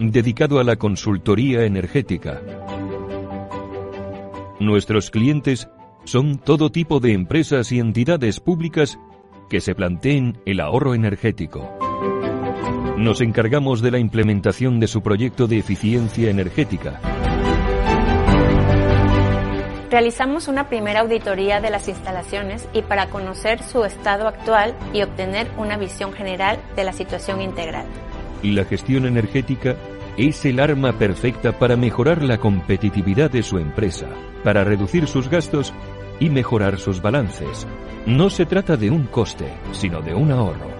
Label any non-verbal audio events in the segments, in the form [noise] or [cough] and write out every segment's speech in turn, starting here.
dedicado a la consultoría energética. Nuestros clientes son todo tipo de empresas y entidades públicas que se planteen el ahorro energético. Nos encargamos de la implementación de su proyecto de eficiencia energética Realizamos una primera auditoría de las instalaciones y para conocer su estado actual y obtener una visión general de la situación integral. La gestión energética es el arma perfecta para mejorar la competitividad de su empresa, para reducir sus gastos y mejorar sus balances. No se trata de un coste, sino de un ahorro.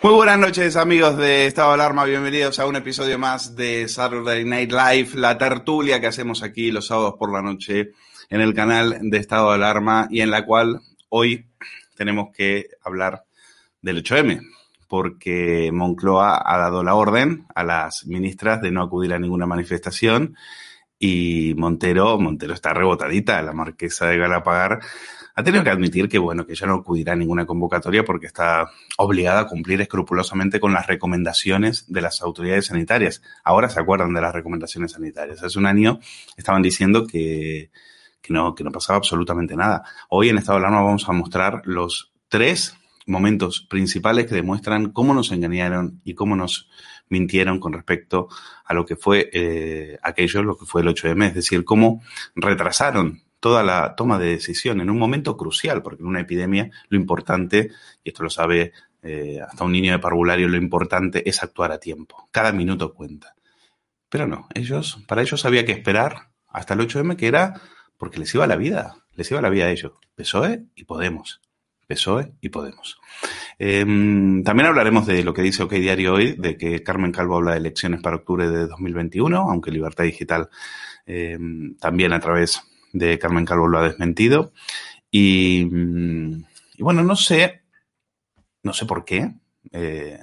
Muy buenas noches amigos de Estado de Alarma, bienvenidos a un episodio más de Saturday Night Live, la tertulia que hacemos aquí los sábados por la noche en el canal de Estado de Alarma y en la cual hoy tenemos que hablar del 8M, porque Moncloa ha dado la orden a las ministras de no acudir a ninguna manifestación y Montero, Montero está rebotadita, la marquesa de Galapagar ha tenido que admitir que, bueno, que ya no acudirá a ninguna convocatoria porque está obligada a cumplir escrupulosamente con las recomendaciones de las autoridades sanitarias. Ahora se acuerdan de las recomendaciones sanitarias. Hace un año estaban diciendo que, que no, que no pasaba absolutamente nada. Hoy en Estado de Alarma vamos a mostrar los tres momentos principales que demuestran cómo nos engañaron y cómo nos mintieron con respecto a lo que fue eh, aquello, lo que fue el 8M, es decir, cómo retrasaron toda la toma de decisión en un momento crucial, porque en una epidemia lo importante, y esto lo sabe eh, hasta un niño de parvulario, lo importante es actuar a tiempo. Cada minuto cuenta. Pero no, ellos, para ellos había que esperar hasta el 8M, que era porque les iba la vida, les iba la vida a ellos. PSOE y Podemos. PSOE y Podemos. Em, también hablaremos de lo que dice OK Diario hoy, de que Carmen Calvo habla de elecciones para octubre de 2021, aunque Libertad Digital em, también a través de Carmen Calvo lo ha desmentido. Y, bueno, no sé, no sé por qué eh,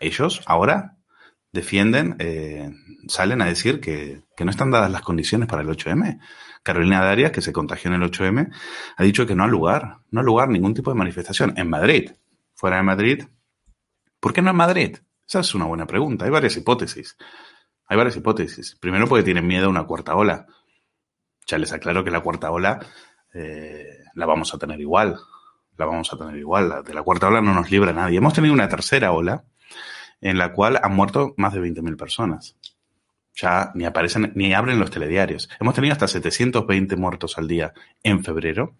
ellos ahora defienden, eh, salen a decir que, que, no están dadas las condiciones para el 8M. Carolina Darias, que se contagió en el 8M, ha dicho que no ha lugar, no ha lugar ningún tipo de manifestación en Madrid. Fuera de Madrid, ¿por qué no en Madrid? Esa es una buena pregunta. Hay varias hipótesis. Hay varias hipótesis. Primero porque tienen miedo a una cuarta ola. Ya les aclaro que la cuarta ola eh, la vamos a tener igual. La vamos a tener igual. De la cuarta ola no nos libra nadie. Hemos tenido una tercera ola en la cual han muerto más de 20.000 personas. Ya ni aparecen, ni abren los telediarios. Hemos tenido hasta 720 muertos al día en febrero.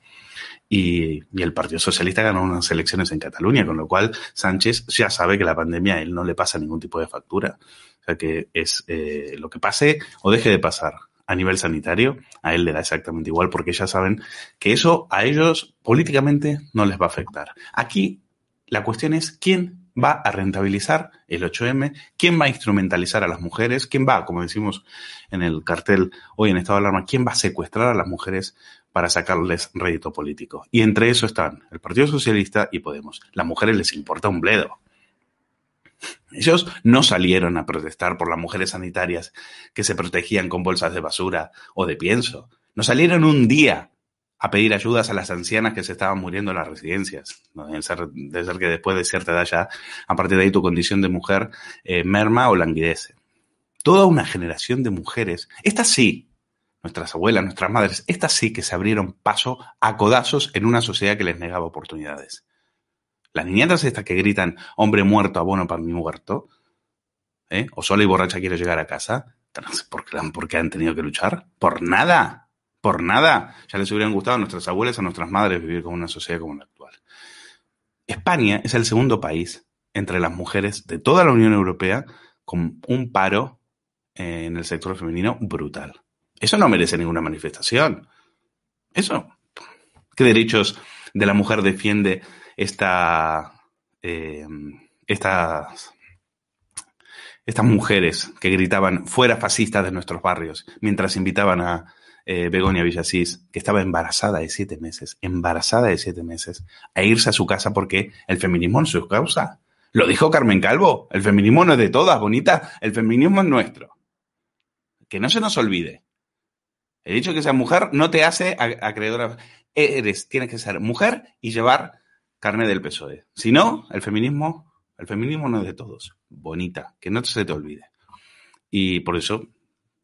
Y, el Partido Socialista ganó unas elecciones en Cataluña, con lo cual Sánchez ya sabe que la pandemia a él no le pasa ningún tipo de factura. O sea que es eh, lo que pase o deje de pasar a nivel sanitario, a él le da exactamente igual porque ya saben que eso a ellos políticamente no les va a afectar. Aquí la cuestión es quién va a rentabilizar el 8M, quién va a instrumentalizar a las mujeres, quién va, como decimos en el cartel hoy en estado de alarma, quién va a secuestrar a las mujeres para sacarles rédito político. Y entre eso están el Partido Socialista y Podemos. Las mujeres les importa un bledo. Ellos no salieron a protestar por las mujeres sanitarias que se protegían con bolsas de basura o de pienso. No salieron un día a pedir ayudas a las ancianas que se estaban muriendo en las residencias. Debe ser, ser que después de cierta edad ya, a partir de ahí tu condición de mujer eh, merma o languidece. Toda una generación de mujeres, estas sí, nuestras abuelas, nuestras madres, estas sí que se abrieron paso a codazos en una sociedad que les negaba oportunidades. Las niñatas estas que gritan hombre muerto, abono para mi muerto, ¿eh? o sola y borracha quiero llegar a casa, ¿por qué han tenido que luchar? Por nada, por nada. Ya les hubieran gustado a nuestras abuelas, a nuestras madres vivir con una sociedad como la actual. España es el segundo país entre las mujeres de toda la Unión Europea con un paro en el sector femenino brutal. Eso no merece ninguna manifestación. Eso. ¿Qué derechos de la mujer defiende esta, eh, estas, estas mujeres que gritaban fuera fascistas de nuestros barrios mientras invitaban a eh, Begonia Villasís, que estaba embarazada de siete meses, embarazada de siete meses, a irse a su casa porque el feminismo no es su causa. Lo dijo Carmen Calvo, el feminismo no es de todas, bonita, el feminismo es nuestro. Que no se nos olvide. Hecho de que seas mujer no te hace acreedora. Eres, tienes que ser mujer y llevar carne del PSOE. Si no, el feminismo, el feminismo no es de todos. Bonita, que no se te olvide. Y por eso,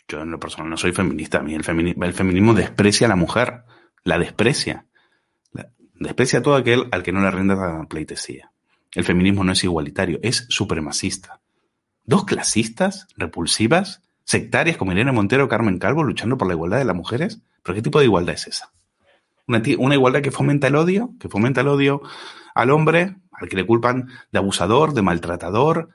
yo en lo personal no soy feminista. A mí el, feminismo, desprecia a la mujer, la desprecia. desprecia a todo aquel al que no le rinda pleitesía. El feminismo no es igualitario, es supremacista. Dos clasistas, repulsivas, sectarias como Irene Montero o Carmen Calvo luchando por la igualdad de las mujeres. ¿Pero qué tipo de igualdad es esa? Una, igualdad que fomenta el odio, que fomenta el odio al hombre, al que le culpan de abusador, de maltratador.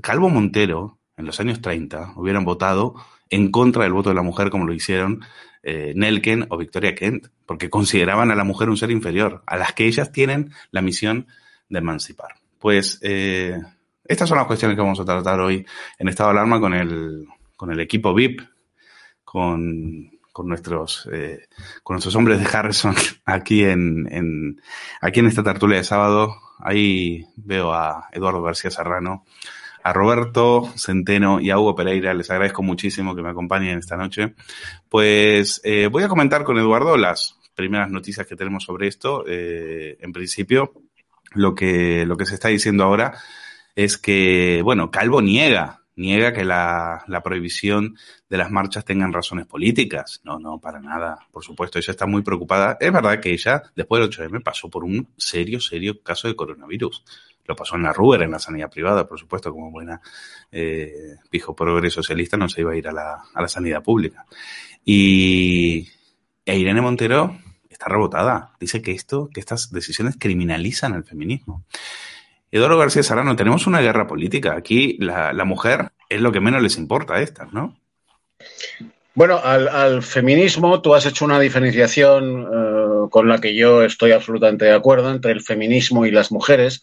Calvo Montero, en los años 30, hubieran votado en contra del voto de la mujer como lo hicieron eh, Nelken o Victoria Kent, porque consideraban a la mujer un ser inferior, a las que ellas tienen la misión de emancipar. Pues eh, estas son las cuestiones que vamos a tratar hoy en estado de alarma con el, con el equipo VIP, con, con nuestros, eh, con nuestros hombres de Harrison [laughs] aquí en, en, aquí en esta tertulia de sábado. Ahí veo a Eduardo García Serrano, a Roberto Centeno y a Hugo Pereira. Les agradezco muchísimo que me acompañen esta noche. Pues eh, voy a comentar con Eduardo las primeras noticias que tenemos sobre esto. Eh, en principio, lo que, lo que se está diciendo ahora es que, bueno, Calvo niega, niega que la, prohibición de las marchas tengan razones políticas. No, no, para nada. Por supuesto, ella está muy preocupada. Es verdad que ella, después del 8M, pasó por un serio, serio caso de coronavirus. Lo pasó en la Ruber, en la sanidad privada, por supuesto, como buena eh, pijo socialista, no se iba a ir a la, a la sanidad pública. Y e Irene Montero está rebotada. Dice que esto, que estas decisiones criminalizan al feminismo. Eduardo García Sarano, tenemos una guerra política. Aquí la, mujer es lo que menos les importa a estas, ¿no? Bueno, al, feminismo tú has hecho una diferenciación eh, con la que yo estoy absolutamente de acuerdo entre el feminismo y las mujeres.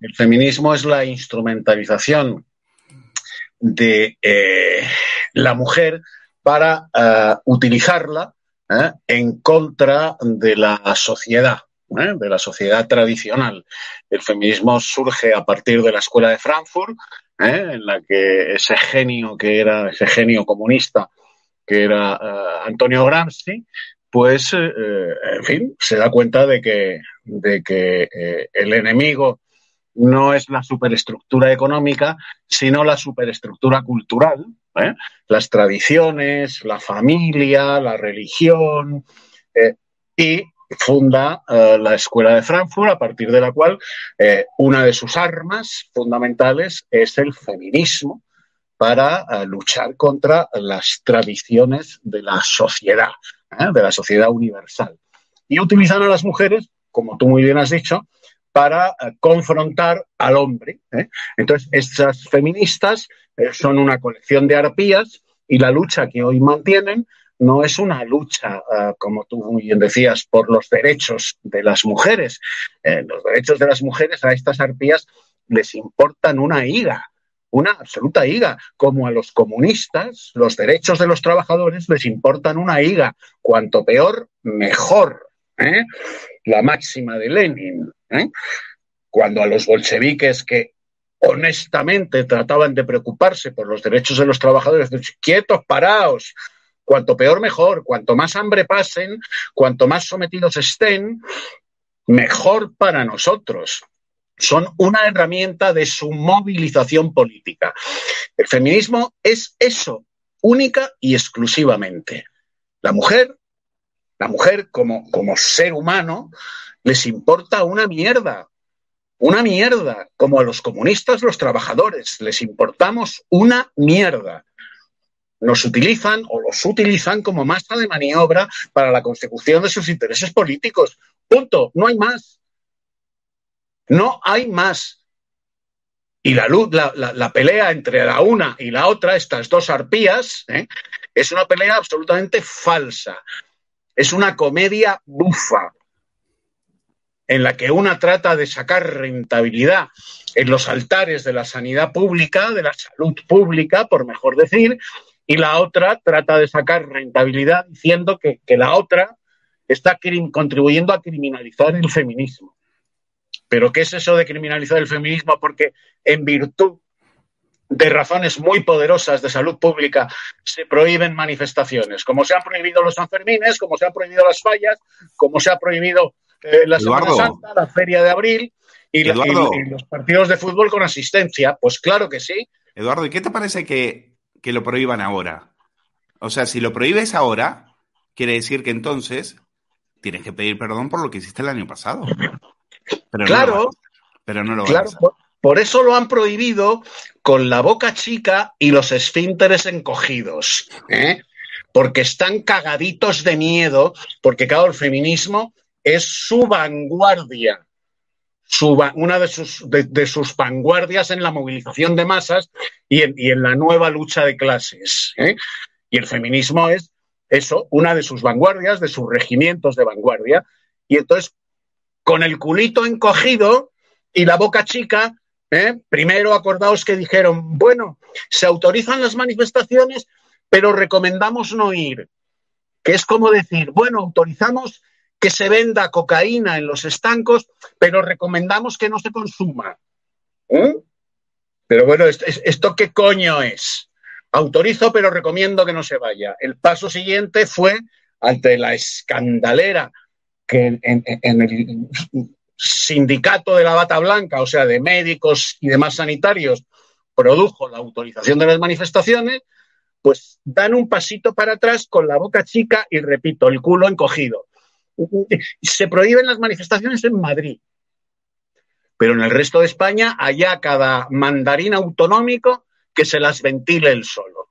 El feminismo es la instrumentalización de eh, la mujer para eh, utilizarla en contra de la sociedad. ¿Eh? de la sociedad tradicional. El feminismo surge a partir de la escuela de Frankfurt, ¿eh? en la que ese genio que era, ese genio comunista que era eh, Antonio Gramsci, pues, en fin, se da cuenta de que, de que el enemigo no es la superestructura económica, sino la superestructura cultural, las tradiciones, la familia, la religión, y funda eh, la Escuela de Frankfurt, a partir de la cual eh, una de sus armas fundamentales es el feminismo para eh, luchar contra las tradiciones de la sociedad, de la sociedad universal. Y utilizan a las mujeres, como tú muy bien has dicho, para confrontar al hombre. Entonces, estas feministas son una colección de arpías Y la lucha que hoy mantienen no es una lucha, uh, como tú muy bien decías, por los derechos de las mujeres. Eh, los derechos de las mujeres a estas arpías les importan una higa, una absoluta higa. Como a los comunistas, los derechos de los trabajadores les importan una higa. Cuanto peor, mejor. ¿eh? La máxima de Lenin. ¿eh? Cuando a los bolcheviques que honestamente trataban de preocuparse por los derechos de los trabajadores, quietos, paraos, Cuanto peor, mejor. Cuanto más hambre pasen, cuanto más sometidos estén, mejor para nosotros. Son una herramienta de su movilización política. El feminismo es eso, única y exclusivamente. La mujer, la mujer como, como ser humano, les importa una mierda, una mierda, como a los comunistas, los trabajadores, les importamos una mierda nos utilizan o los utilizan como masa de maniobra para la consecución de sus intereses políticos. Punto. No hay más. No hay más. Y la, luz, la, la, pelea entre la una y la otra, estas dos arpías, ¿eh? es una pelea absolutamente falsa. Es una comedia bufa en la que una trata de sacar rentabilidad en los altares de la sanidad pública, de la salud pública, por mejor decir, y la otra trata de sacar rentabilidad diciendo que, la otra está contribuyendo a criminalizar el feminismo. Pero ¿qué es eso de criminalizar el feminismo? Porque en virtud de razones muy poderosas de salud pública se prohíben manifestaciones, como se han prohibido los Sanfermines, como se han prohibido las fallas, como se ha prohibido eh, la Semana Santa, la Feria de Abril y, y, los partidos de fútbol con asistencia. Pues claro que sí. Eduardo, ¿y qué te parece que que lo prohíban ahora. O sea, si lo prohíbes ahora, quiere decir que entonces tienes que pedir perdón por lo que hiciste el año pasado. Pero claro, pero no lo claro, por, eso lo han prohibido con la boca chica y los esfínteres encogidos, ¿eh? porque están cagaditos de miedo, porque claro, el feminismo es su vanguardia una de sus, de, sus vanguardias en la movilización de masas y en, la nueva lucha de clases. ¿eh? Y el feminismo es eso, una de sus vanguardias, de sus regimientos de vanguardia. Y entonces, con el culito encogido y la boca chica, ¿eh? primero acordaos que dijeron, bueno, se autorizan las manifestaciones, pero recomendamos no ir. Que es como decir, bueno, autorizamos que se venda cocaína en los estancos, pero recomendamos que no se consuma. ¿Eh? Pero bueno, ¿esto, qué coño es? Autorizo, pero recomiendo que no se vaya. El paso siguiente fue, ante la escandalera que en, el sindicato de la bata blanca, o sea, de médicos y demás sanitarios, produjo la autorización de las manifestaciones, pues dan un pasito para atrás con la boca chica y, repito, el culo encogido [laughs] se prohíben las manifestaciones en Madrid. Pero en el resto de España, allá cada mandarín autonómico que se las ventile el solo.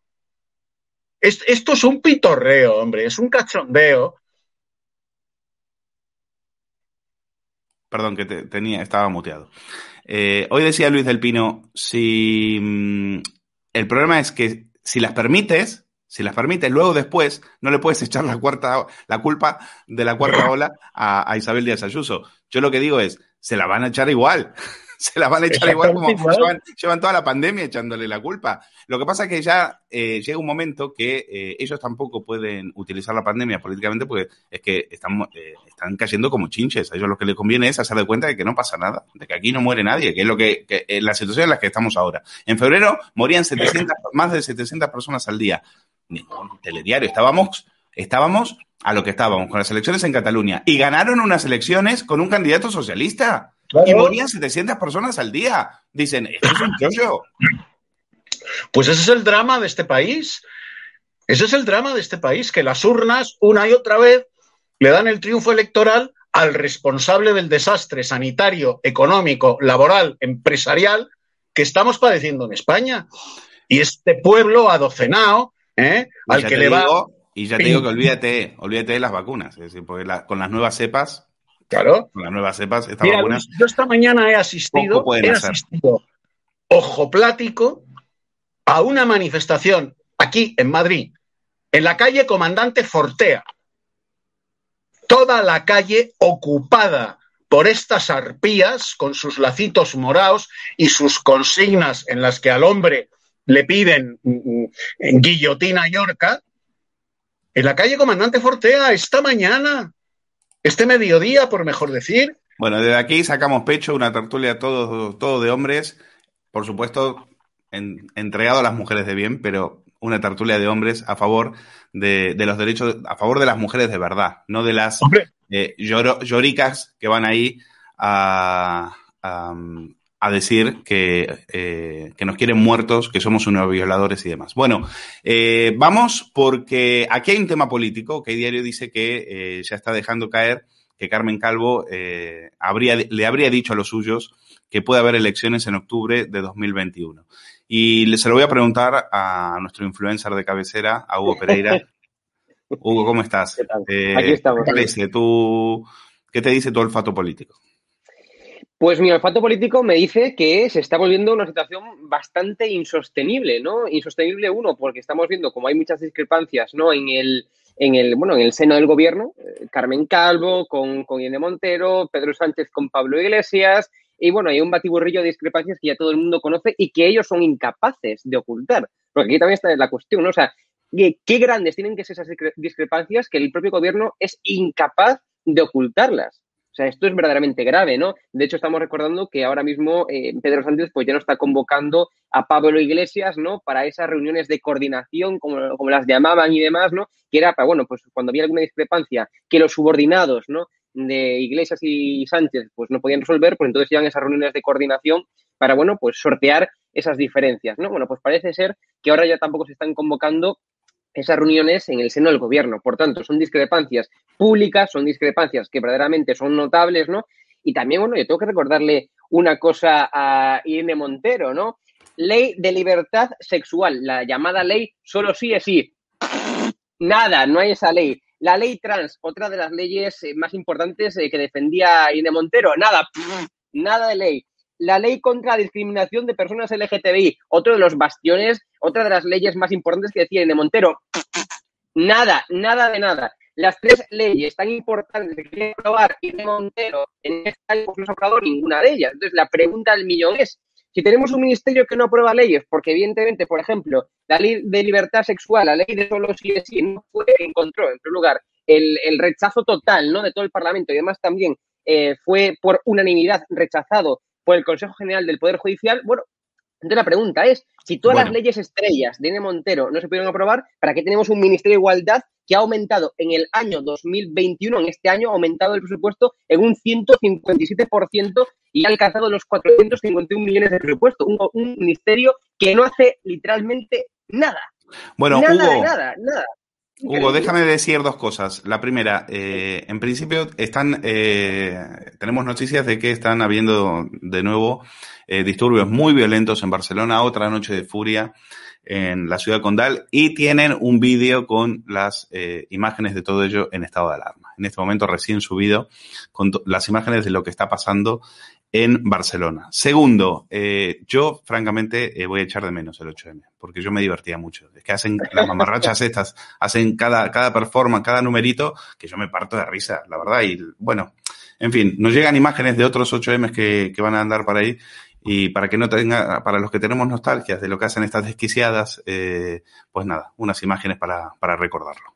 esto es un pitorreo, hombre, es un cachondeo. Perdón, que tenía, estaba muteado. Eh, hoy decía Luis del Pino, si mm, el problema es que si las permites, si las permite, luego después no le puedes echar la, cuarta, la culpa de la cuarta ola a, Isabel Díaz Ayuso. Yo lo que digo es, se la van a echar igual. [laughs] se la van a echar igual como llevan, toda la pandemia echándole la culpa. Lo que pasa es que ya eh, llega un momento que eh, ellos tampoco pueden utilizar la pandemia políticamente porque es que están, eh, están cayendo como chinches. A ellos lo que les conviene es hacer de cuenta de que no pasa nada, de que aquí no muere nadie, que es lo que, la situación en la que estamos ahora. En febrero morían 700, más de 700 personas al día. Ningún telediario. Estábamos, estábamos a lo que estábamos, con las elecciones en Cataluña. Y ganaron unas elecciones con un candidato socialista. Y morían 700 personas al día. Dicen, esto es un chollo. Pues ese es el drama de este país. Ese es el drama de este país, que las urnas, una y otra vez, le dan el triunfo electoral al responsable del desastre sanitario, económico, laboral, empresarial que estamos padeciendo en España. Y este pueblo adocenado, ¿eh? al que le va... Y ya te digo que olvídate, olvídate de las vacunas, es decir, porque con las nuevas cepas Claro. Con las nuevas cepas, esta yo esta mañana he asistido, he asistido ojo plático a una manifestación aquí en Madrid, en la calle Comandante Fortea. Toda la calle ocupada por estas arpías con sus lacitos morados y sus consignas en las que al hombre le piden mm, mm, guillotina yorca, en la calle Comandante Fortea esta mañana, este mediodía, por mejor decir. Bueno, desde aquí sacamos pecho, una tertulia todo, todo de hombres, por supuesto, entregado a las mujeres de bien, pero una tertulia de hombres a favor de, los derechos, a favor de las mujeres de verdad, no de las eh, lloricas que van ahí a, a, decir eh, que, nos quieren muertos, que somos unos violadores y demás. Bueno, eh, vamos porque aquí hay un tema político que el diario dice que ya está dejando caer que Carmen Calvo habría, le habría dicho a los suyos que puede haber elecciones en octubre de 2021. Y se lo voy a preguntar a nuestro influencer de cabecera, a Hugo Pereira. [laughs] Hugo, ¿cómo estás? ¿Qué Aquí estamos. ¿qué te, dice tu, ¿Qué te dice tu olfato político? Pues mi olfato político me dice que se está volviendo una situación bastante insostenible, ¿no? Insostenible uno, porque estamos viendo como hay muchas discrepancias, ¿no? En el, en el, bueno, en el seno del gobierno, eh, Carmen Calvo con, con Montero, Pedro Sánchez con Pablo Iglesias, y bueno, hay un batiburrillo de discrepancias que ya todo el mundo conoce y que ellos son incapaces de ocultar. Porque aquí también está la cuestión, ¿no? O sea, qué grandes tienen que ser esas discrepancias que el propio gobierno es incapaz de ocultarlas. O sea, esto es verdaderamente grave, ¿no? De hecho, estamos recordando que ahora mismo eh, Pedro Sánchez pues ya no está convocando a Pablo Iglesias, ¿no? Para esas reuniones de coordinación, como, como las llamaban y demás, ¿no? Que era para, bueno, pues cuando había alguna discrepancia, que los subordinados, ¿no? De Iglesias y Sánchez, pues no podían resolver, pues entonces iban esas reuniones de coordinación para, bueno, pues sortear esas diferencias, ¿no? Bueno, pues parece ser que ahora ya tampoco se están convocando esas reuniones en el seno del gobierno. Por tanto, son discrepancias públicas, son discrepancias que verdaderamente son notables, ¿no? Y también, bueno, yo tengo que recordarle una cosa a Irene Montero, ¿no? Ley de libertad sexual, la llamada ley solo sí es sí. Nada, no hay esa ley. La ley trans, otra de las leyes eh, más importantes eh, que defendía Irene Montero, nada, nada de ley la ley contra la discriminación de personas LGTBI, otro de los bastiones, otra de las leyes más importantes que de Montero. Nada, nada de nada. Las tres leyes tan importantes que quiere aprobar de Montero en este año no ha aprobado ninguna de ellas. Entonces, la pregunta del millón es, si tenemos un ministerio que no aprueba leyes, porque evidentemente, por ejemplo, la ley de libertad sexual, la ley de solo sí es sí, no fue, encontró, en primer lugar, el, rechazo total ¿no? de todo el Parlamento y además también eh, fue por unanimidad rechazado por el Consejo General del Poder Judicial, bueno, entonces la pregunta es, si todas las leyes estrellas de N. Montero no se pudieron aprobar, ¿para qué tenemos un Ministerio de Igualdad que ha aumentado en el año 2021, en este año, ha aumentado el presupuesto en un 157% y ha alcanzado los 451 millones de presupuesto? Un, ministerio que no hace literalmente nada. Bueno, nada, Hugo, nada, nada. Hugo, déjame decir dos cosas. La primera, eh, en principio están, eh, tenemos noticias de que están habiendo de nuevo eh, disturbios muy violentos en Barcelona, otra noche de furia en la ciudad condal y tienen un vídeo con las imágenes de todo ello en estado de alarma. En este momento recién subido con las imágenes de lo que está pasando en Barcelona. Segundo, eh, yo francamente eh, voy a echar de menos el 8M, porque yo me divertía mucho. Es que hacen las mamarrachas [laughs] estas, hacen cada, cada performance, cada numerito, que yo me parto de risa, la verdad. Y bueno, en fin, nos llegan imágenes de otros 8M que, que van a andar por ahí. Y para que no tenga, para los que tenemos nostalgias de lo que hacen estas desquiciadas, eh, pues nada, unas imágenes para, para recordarlo.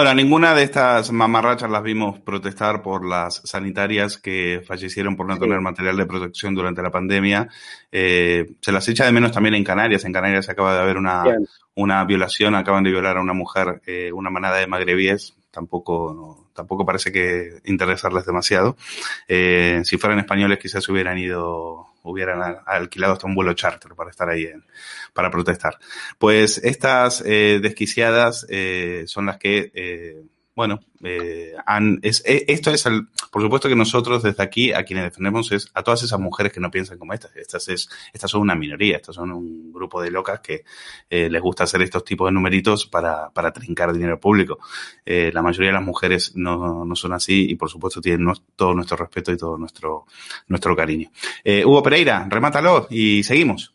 Bueno, ninguna de estas mamarrachas las vimos protestar por las sanitarias que fallecieron por no tener material de protección durante la pandemia. Eh, se las echa de menos también en Canarias. En Canarias acaba de haber una, Bien. una violación, acaban de violar a una mujer, eh, una manada de magrebíes. Tampoco, no- tampoco parece que interesarles demasiado. Eh, si fueran españoles quizás hubieran ido, hubieran alquilado hasta un vuelo charter para estar ahí en, para protestar. Pues estas eh, desquiciadas eh, son las que, bueno, eh, han, es, eh, esto es el, por supuesto que nosotros desde aquí a quienes defendemos es a todas esas mujeres que no piensan como estas. Estas es, estas son una minoría, estas son un grupo de locas que eh, les gusta hacer estos tipos de numeritos para, para trincar dinero público. Eh, la mayoría de las mujeres no, no son así y por supuesto tienen todo nuestro respeto y todo nuestro, nuestro cariño. Eh, Hugo Pereira, remátalo y seguimos.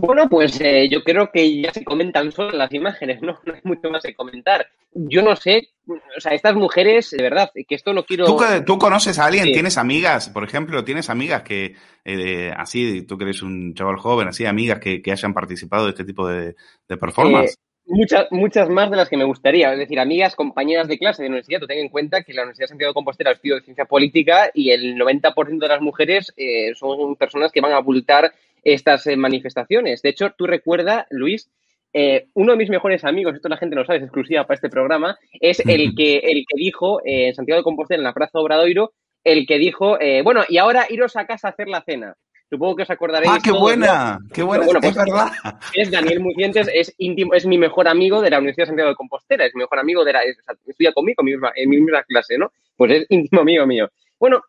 Bueno, pues eh, yo creo que ya se comentan solo las imágenes, ¿no? [laughs] No hay mucho más que comentar. Yo no sé, o sea, estas mujeres, de verdad, que esto no quiero... ¿Tú, tú conoces a alguien? Sí. ¿Tienes amigas? Por ejemplo, ¿tienes amigas que, eh, así, tú que eres un chaval joven, así, amigas que, que hayan participado de este tipo de, de performance? Eh, muchas, muchas más de las que me gustaría. Es decir, amigas, compañeras de clase de universidad. Tú ten en cuenta que la Universidad de Santiago de Compostela es estudio de ciencia política y el 90% de las mujeres eh, son personas que van a abultar estas eh, manifestaciones. De hecho, tú recuerda, Luis, eh, uno de mis mejores amigos, esto la gente no sabe, es exclusiva para este programa, es el [laughs] que, el que dijo eh, en Santiago de Compostela, en la Plaza Obradoiro, el que dijo, eh, bueno, y ahora iros a casa a hacer la cena. Supongo que os acordaréis. ¡Ah, qué todos, buena! ¿no? ¡Qué buena! Bueno, es pues, verdad. es Daniel Mucientes, es íntimo, es mi mejor amigo de la Universidad de Santiago de Compostela, es mi mejor amigo de la, o sea, estudia conmigo en mi, misma, en mi misma clase, ¿no? Pues es íntimo amigo mío. Bueno,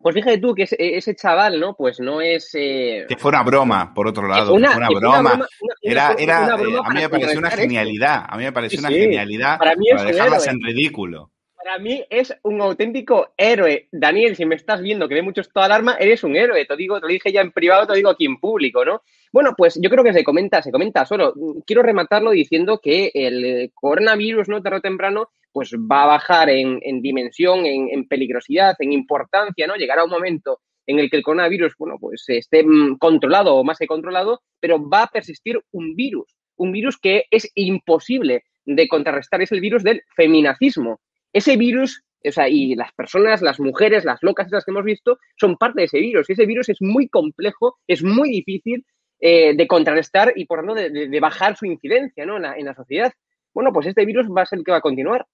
pues fíjate tú que ese, ese chaval, ¿no? Pues no es... eh, Que fue una broma, por otro lado. una- fue broma. una broma, una- Era, era, eh, broma a mí me pareció una esto. genialidad. A mí me pareció Sí, una sí. genialidad Para mí es un dejarlas en ridículo. Para mí es un auténtico héroe. Daniel, si me estás viendo que ve mucho esto de alarma, eres un héroe. Te lo digo, te lo dije ya en privado, te lo digo aquí en público, ¿no? Bueno, pues yo creo que se comenta, se comenta solo. Quiero rematarlo diciendo que el eh, coronavirus, ¿no? Tarde o temprano, pues va a bajar en, en dimensión, en, en peligrosidad, en importancia, ¿no? Llegará un momento en el que el coronavirus, bueno, pues esté mm, controlado o más que controlado, pero va a persistir un virus, un virus que es imposible de contrarrestar, es el virus del feminacismo. Ese virus, o sea, y las personas, las mujeres, las locas esas que hemos visto, son parte de ese virus. Y ese virus es muy complejo, es muy difícil eh, de contrarrestar y, por tanto, de, de- de bajar su incidencia ¿no? en, la, en la sociedad. Bueno, pues este virus va a ser el que va a continuar.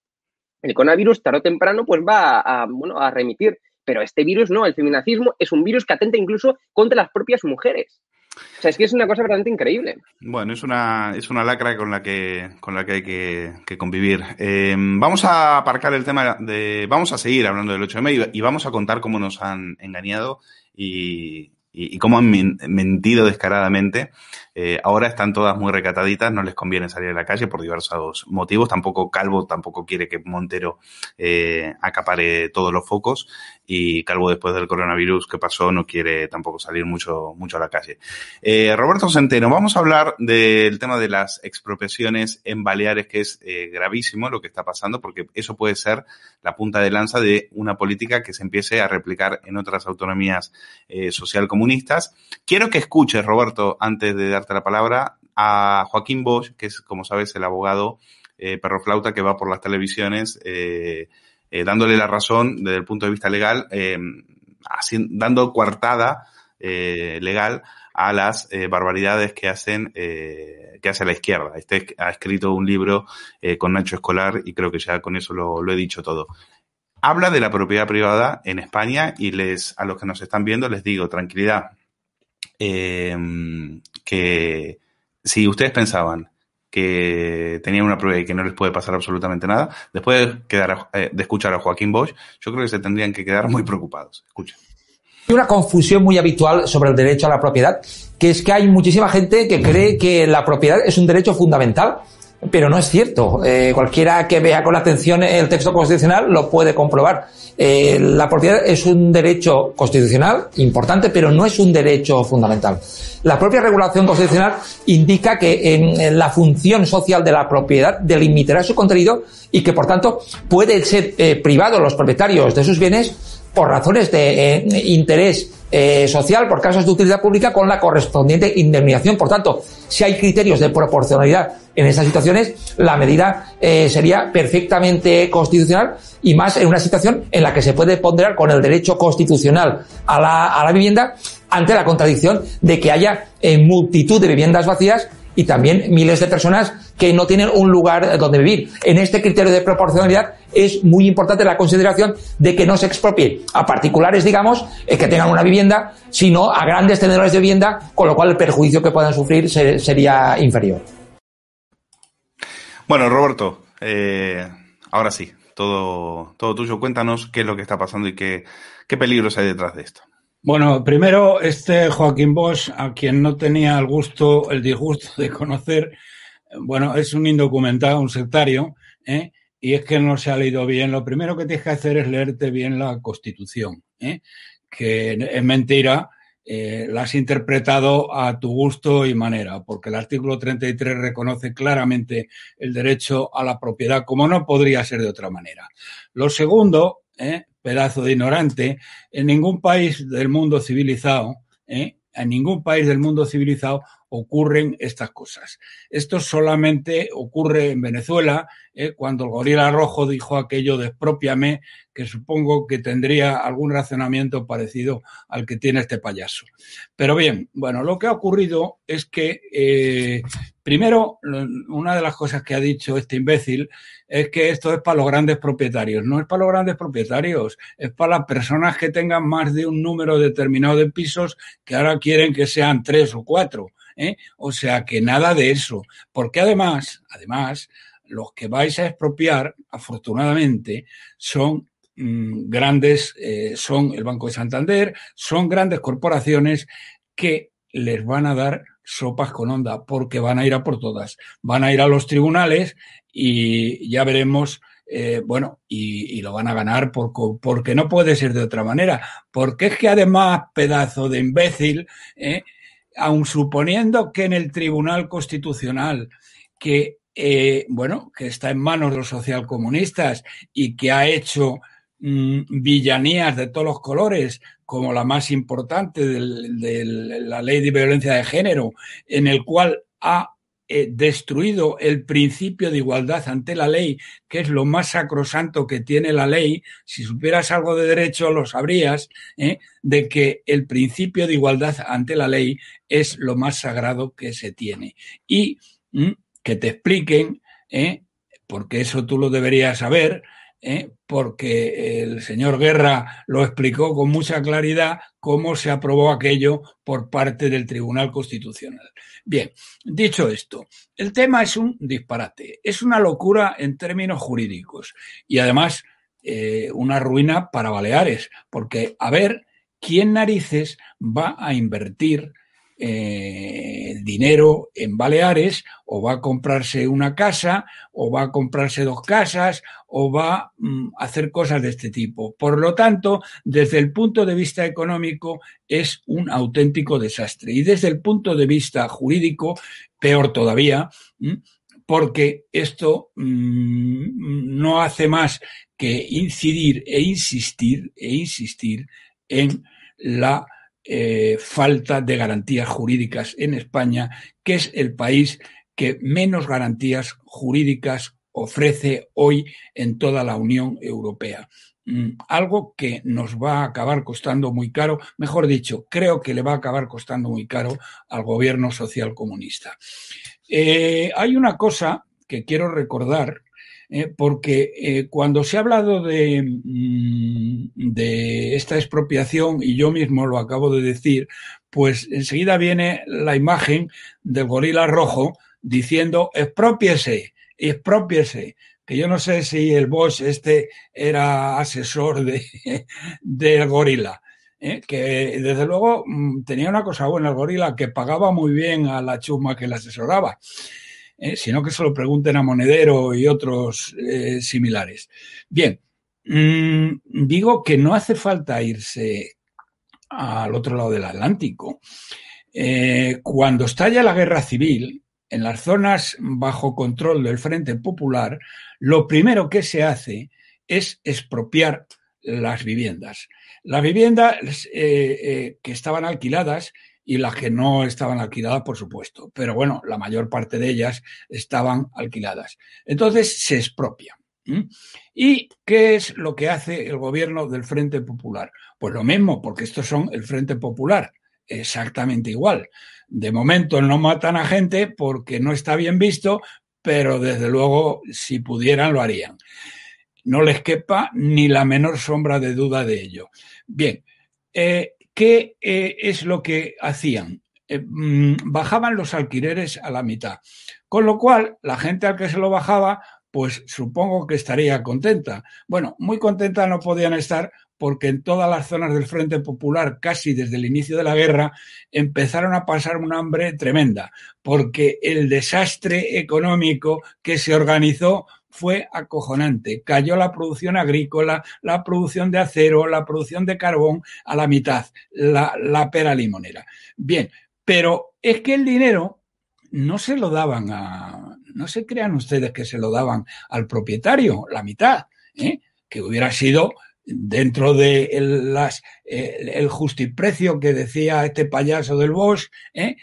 El coronavirus, tarde o temprano, pues va a, a, bueno, a remitir. Pero este virus no, el feminacismo es un virus que atenta incluso contra las propias mujeres. O sea, es que es una cosa verdaderamente increíble. Bueno, es una, es una lacra con la que, con la que hay que, convivir. Eh, vamos a aparcar el tema de, vamos a seguir hablando del 8M y, y vamos a contar cómo nos han engañado y, cómo han men- mentido descaradamente. Eh, ahora están todas muy recataditas, no les conviene salir a la calle por diversos motivos. Tampoco Calvo tampoco quiere que Montero eh, acapare todos los focos y Calvo después del coronavirus que pasó no quiere tampoco salir mucho, mucho a la calle. Eh, Roberto Centeno, vamos a hablar del tema de las expropiaciones en Baleares, que es gravísimo lo que está pasando, porque eso puede ser la punta de lanza de una política que se empiece a replicar en otras autonomías eh, socialcomunistas. Quiero que escuches, Roberto, antes de darte la palabra, a Joaquín Bosch, que es, como sabes, el abogado eh, perroflauta que va por las televisiones eh, eh, dándole la razón desde el punto de vista legal, eh, haci- dando coartada legal a las barbaridades que hacen que hace la izquierda. Este ha escrito un libro con Nacho Escolar y creo que ya con eso lo, lo he dicho todo. Habla de la propiedad privada en España y les a los que nos están viendo les digo tranquilidad eh, que si ustedes pensaban que tenían una prueba y que no les puede pasar absolutamente nada, después eh, de escuchar a Joaquín Bosch, yo creo que se tendrían que quedar muy preocupados. Escucha. Hay una confusión muy habitual sobre el derecho a la propiedad, que es que hay muchísima gente que cree que la propiedad es un derecho fundamental, pero no es cierto. Eh, cualquiera que vea con atención el texto constitucional lo puede comprobar. Eh, la propiedad es un derecho constitucional importante, pero no es un derecho fundamental. La propia regulación constitucional indica que en, la función social de la propiedad delimitará su contenido y que, por tanto, puede ser eh, privado los propietarios de sus bienes por razones de eh, interés social, por casos de utilidad pública, con la correspondiente indemnización. Por tanto, si hay criterios de proporcionalidad En estas situaciones la medida eh, sería perfectamente constitucional y más en una situación en la que se puede ponderar con el derecho constitucional a la, a la vivienda ante la contradicción de que haya eh, multitud de viviendas vacías y también miles de personas que no tienen un lugar donde vivir. En este criterio de proporcionalidad es muy importante la consideración de que no se expropie a particulares, digamos, eh, que tengan una vivienda, sino a grandes tenedores de vivienda, con lo cual el perjuicio que puedan sufrir se- sería inferior. Bueno, Roberto, eh, ahora sí, todo, todo tuyo. Cuéntanos qué es lo que está pasando y qué, qué peligros hay detrás de esto. Bueno, primero, este Joaquín Bosch, a quien no tenía el gusto, el disgusto de conocer, bueno, es un indocumentado, un sectario, ¿eh? y es que no se ha leído bien. Lo primero que tienes que hacer es leerte bien la Constitución, ¿eh? que es mentira, eh, la has interpretado a tu gusto y manera, porque el artículo 33 reconoce claramente el derecho a la propiedad, como no podría ser de otra manera. Lo segundo, ¿eh? pedazo de ignorante, en ningún país del mundo civilizado, ¿eh? en ningún país del mundo civilizado ocurren estas cosas. Esto solamente ocurre en Venezuela, ¿eh? cuando el gorila rojo dijo aquello de que supongo que tendría algún razonamiento parecido al que tiene este payaso. Pero bien, bueno, lo que ha ocurrido es que, eh, primero, una de las cosas que ha dicho este imbécil es que esto es para los grandes propietarios. No es para los grandes propietarios, es para las personas que tengan más de un número determinado de pisos que ahora quieren que sean tres o cuatro. ¿Eh? O sea que nada de eso. Porque además, además, los que vais a expropiar, afortunadamente, son mm, grandes, eh, son el Banco de Santander, son grandes corporaciones que les van a dar sopas con onda, porque van a ir a por todas. Van a ir a los tribunales y ya veremos, eh, bueno, y, y, lo van a ganar por, porque no puede ser de otra manera. Porque es que además, pedazo de imbécil, eh, aun suponiendo que en el Tribunal Constitucional, que, eh, bueno, que está en manos de los socialcomunistas y que ha hecho mmm, villanías de todos los colores, como la más importante de la ley de violencia de género, en el cual ha eh, destruido el principio de igualdad ante la ley, que es lo más sacrosanto que tiene la ley, si supieras algo de derecho lo sabrías, ¿eh? de que el principio de igualdad ante la ley es lo más sagrado que se tiene. Y que te expliquen, ¿eh? porque eso tú lo deberías saber, ¿eh? porque el señor Guerra lo explicó con mucha claridad cómo se aprobó aquello por parte del Tribunal Constitucional. Bien, dicho esto, el tema es un disparate, es una locura en términos jurídicos y además eh, una ruina para Baleares, porque a ver quién narices va a invertir eh, dinero en Baleares o va a comprarse una casa o va a comprarse dos casas o va a mm, hacer cosas de este tipo. Por lo tanto, desde el punto de vista económico es un auténtico desastre y desde el punto de vista jurídico, peor todavía, porque esto mmm, no hace más que incidir e insistir e insistir en la eh, falta de garantías jurídicas en España, que es el país que menos garantías jurídicas ofrece hoy en toda la Unión Europea. Mm, algo que nos va a acabar costando muy caro, mejor dicho, creo que le va a acabar costando muy caro al gobierno social comunista. Eh, hay una cosa que quiero recordar eh, porque eh, cuando se ha hablado de, mm, de, esta expropiación, y yo mismo lo acabo de decir, pues enseguida viene la imagen del gorila rojo diciendo expropiese, expropiese, que yo no sé si el Bosch este era asesor de, [laughs] del gorila. ¿eh? que desde luego mm, tenía una cosa buena el gorila, que pagaba muy bien a la chusma que le asesoraba eh, sino que se lo pregunten a Monedero y otros eh, similares. Bien, mmm, digo que no hace falta irse al otro lado del Atlántico. Eh, cuando estalla la guerra civil, en las zonas bajo control del Frente Popular, lo primero que se hace es expropiar las viviendas. Las viviendas que estaban alquiladas y las que no estaban alquiladas, por supuesto. Pero bueno, la mayor parte de ellas estaban alquiladas. Entonces se expropia. ¿Y qué es lo que hace el gobierno del Frente Popular? Pues lo mismo, porque estos son el Frente Popular, exactamente igual. De momento no matan a gente porque no está bien visto, pero desde luego si pudieran lo harían. No les quepa ni la menor sombra de duda de ello. Bien, eh, ¿qué eh, es lo que hacían? Eh, mm, bajaban los alquileres a la mitad, con lo cual la gente al que se lo bajaba pues supongo que estaría contenta. Bueno, muy contenta no podían estar porque en todas las zonas del Frente Popular, casi desde el inicio de la guerra, empezaron a pasar un hambre tremenda, porque el desastre económico que se organizó fue acojonante. Cayó la producción agrícola, la producción de acero, la producción de carbón a la mitad, la, la pera limonera. Bien, pero es que el dinero no se lo daban a, no se crean ustedes que se lo daban al propietario, la mitad, ¿eh? que hubiera sido dentro de el, las, eh, el justiprecio que decía este payaso del Bosch, ¿eh?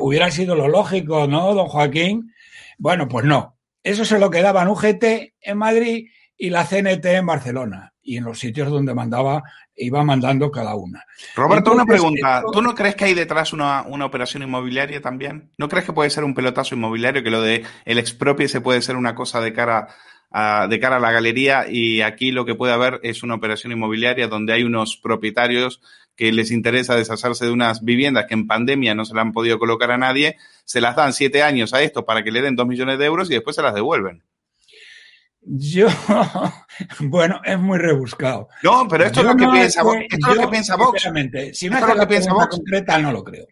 hubiera sido lo lógico, ¿no, don Joaquín? Bueno, pues no. Eso se lo quedaban UGT en Madrid y la CNT en Barcelona y en los sitios donde mandaba iba mandando cada una. Roberto, una pregunta. ¿Tú no crees que hay detrás una, una, operación inmobiliaria también? ¿No crees que puede ser un pelotazo inmobiliario, que lo de el expropie se puede ser una cosa de cara a, de cara a la galería y aquí lo que puede haber es una operación inmobiliaria donde hay unos propietarios que les interesa deshacerse de unas viviendas que en pandemia no se le han podido colocar a nadie, se las dan siete años a esto para que le den dos millones de euros y después se las devuelven. Yo, [laughs] bueno, es muy rebuscado. No, pero esto es lo que piensa Vox. Esto es lo que piensa Vox. Si me hace la pregunta concreta, no lo creo.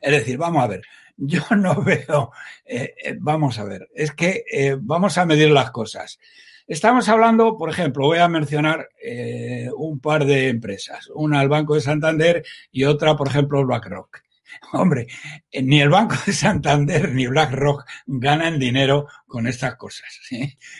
Es decir, vamos a ver, yo [laughs] no veo, eh, eh, vamos a ver, es que eh, vamos a medir las cosas. Estamos hablando, por ejemplo, voy a mencionar eh, un par de empresas, una el Banco de Santander y otra, por ejemplo, BlackRock. [laughs] Hombre, ni el Banco de Santander ni BlackRock ganan dinero con estas cosas.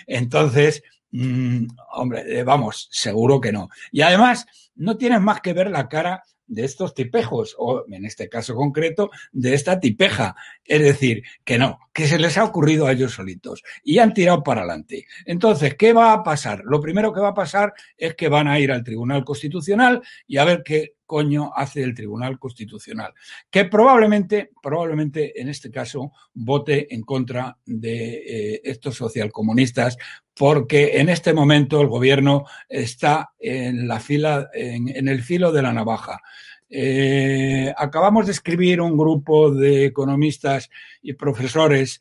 Entonces, mmm, hombre, vamos, seguro que no. Y además, no tienes más que ver la cara de estos tipejos, o en este caso concreto, de esta tipeja. Es decir, que no, que se les ha ocurrido a ellos solitos y han tirado para adelante. Entonces, ¿qué va a pasar? Lo primero que va a pasar es que van a ir al Tribunal Constitucional y a ver qué coño hace el Tribunal Constitucional, que probablemente, probablemente en este caso, vote en contra de eh, estos socialcomunistas, porque en este momento el gobierno está en la fila, en, en el filo de la navaja. Eh, acabamos de escribir un grupo de economistas y profesores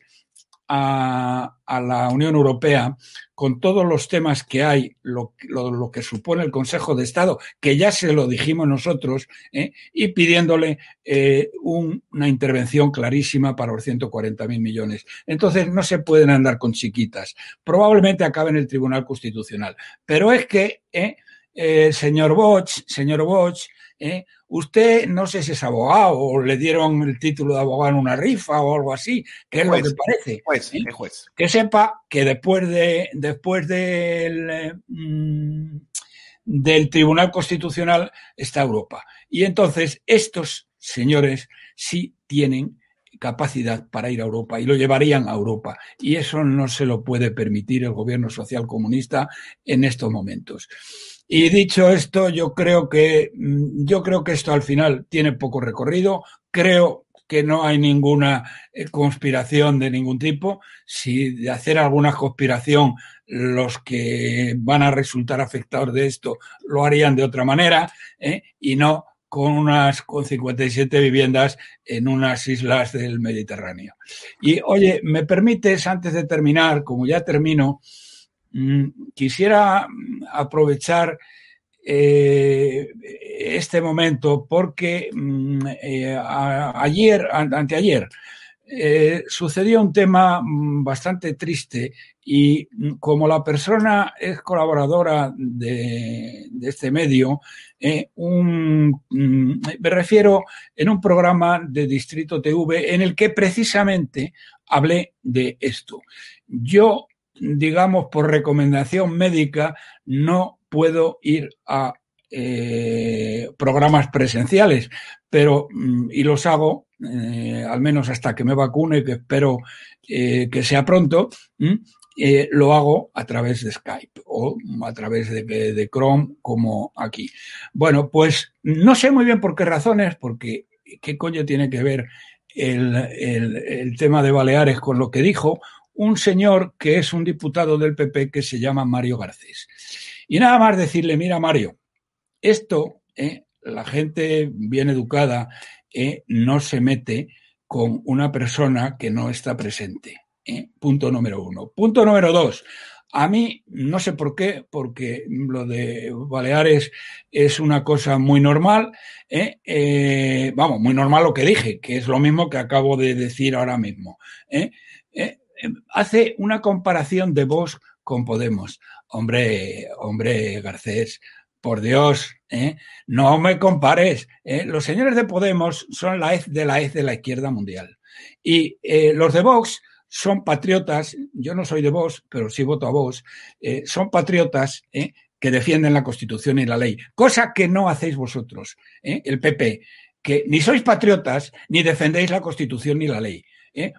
a, a, la Unión Europea con todos los temas que hay, lo, lo, lo, que supone el Consejo de Estado, que ya se lo dijimos nosotros, ¿eh? y pidiéndole eh, un, una intervención clarísima para los 140 mil millones. Entonces no se pueden andar con chiquitas. Probablemente acabe en el Tribunal Constitucional. Pero es que, ¿eh? eh señor Boch, señor Boch, ¿eh? Usted no sé si es abogado o le dieron el título de abogado en una rifa o algo así, que es juez, lo que parece. Juez, ¿eh? juez. Que sepa que después de después del, mm, del Tribunal Constitucional está Europa. Y entonces estos señores sí tienen capacidad para ir a Europa y lo llevarían a Europa. Y eso no se lo puede permitir el gobierno social comunista en estos momentos. Y dicho esto, yo creo que mm, yo creo que esto al final tiene poco recorrido. Creo que no hay ninguna eh, conspiración de ningún tipo. Si de hacer alguna conspiración los que van a resultar afectados de esto lo harían de otra manera ¿eh? y no con unas con 57 viviendas en unas islas del Mediterráneo. Y oye, me permites antes de terminar, como ya termino, quisiera aprovechar eh, este momento porque mm, eh, ayer, anteayer, eh, sucedió un tema mm, bastante triste y como la persona es colaboradora de, este medio, me refiero en un programa de Distrito TV en el que precisamente hablé de esto. Yo digamos, por recomendación médica, no puedo ir a eh, programas presenciales, pero mm, y los hago eh, al menos hasta que me vacune, que espero eh, que sea pronto. lo hago a través de Skype o a través de, Chrome, como aquí. Bueno, pues no sé muy bien por qué razones, porque qué coño tiene que ver el- el tema de Baleares con lo que dijo un señor que es un diputado del PP que se llama Mario Garcés. Y nada más decirle, mira Mario, esto, eh, la gente bien educada eh, no se mete con una persona que no está presente. eh. Punto número uno. Punto número dos. A mí, no sé por qué, porque lo de Baleares es una cosa muy normal. vamos, muy normal lo que dije, que es lo mismo que acabo de decir ahora mismo. ¿eh? Eh, hace una comparación de Vox con Podemos. Hombre, hombre, Garcés, por Dios, ¿eh? no me compares. ¿eh? Los señores de Podemos son la hez de la hez de la izquierda mundial. Y eh, los de Vox son patriotas, yo no soy de Vox, pero sí voto a Vox, eh, son patriotas ¿eh? que defienden la Constitución y la ley, cosa que no hacéis vosotros, ¿eh? el PP, que ni sois patriotas ni defendéis la Constitución ni la ley.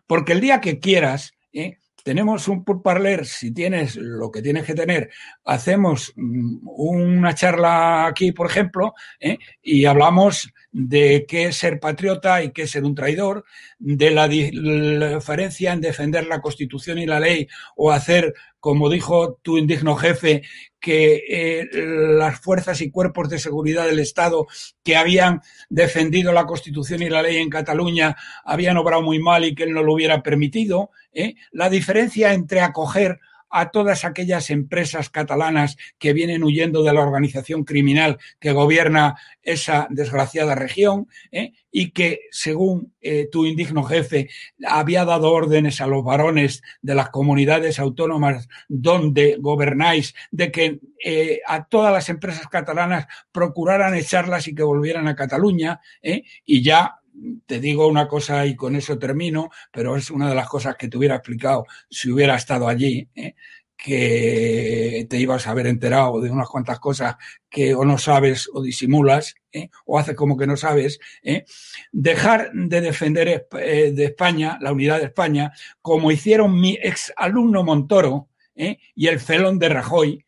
Porque el día que quieras, ¿eh? tenemos un pourparler, si tienes lo que tienes que tener, hacemos mm, una charla aquí, por ejemplo, ¿eh? y hablamos de qué es ser patriota y qué es ser un traidor, de la diferencia en defender la Constitución y la ley o hacer, como dijo tu indigno jefe, que eh, las fuerzas y cuerpos de seguridad del Estado que habían defendido la Constitución y la ley en Cataluña habían obrado muy mal y que él no lo hubiera permitido. ¿eh? La diferencia entre acoger a todas aquellas empresas catalanas que vienen huyendo de la organización criminal que gobierna esa desgraciada región ¿eh? y que, según eh, tu indigno jefe, había dado órdenes a los varones de las comunidades autónomas donde gobernáis de que eh, a todas las empresas catalanas procuraran echarlas y que volvieran a Cataluña y ya te digo una cosa y con eso termino, pero es una de las cosas que te hubiera explicado si hubiera estado allí, ¿eh? que te ibas a haber enterado de unas cuantas cosas que o no sabes o disimulas, ¿eh? o haces como que no sabes, ¿eh? dejar de defender de España, la unidad de España, como hicieron mi ex alumno Montoro y el felón de Rajoy.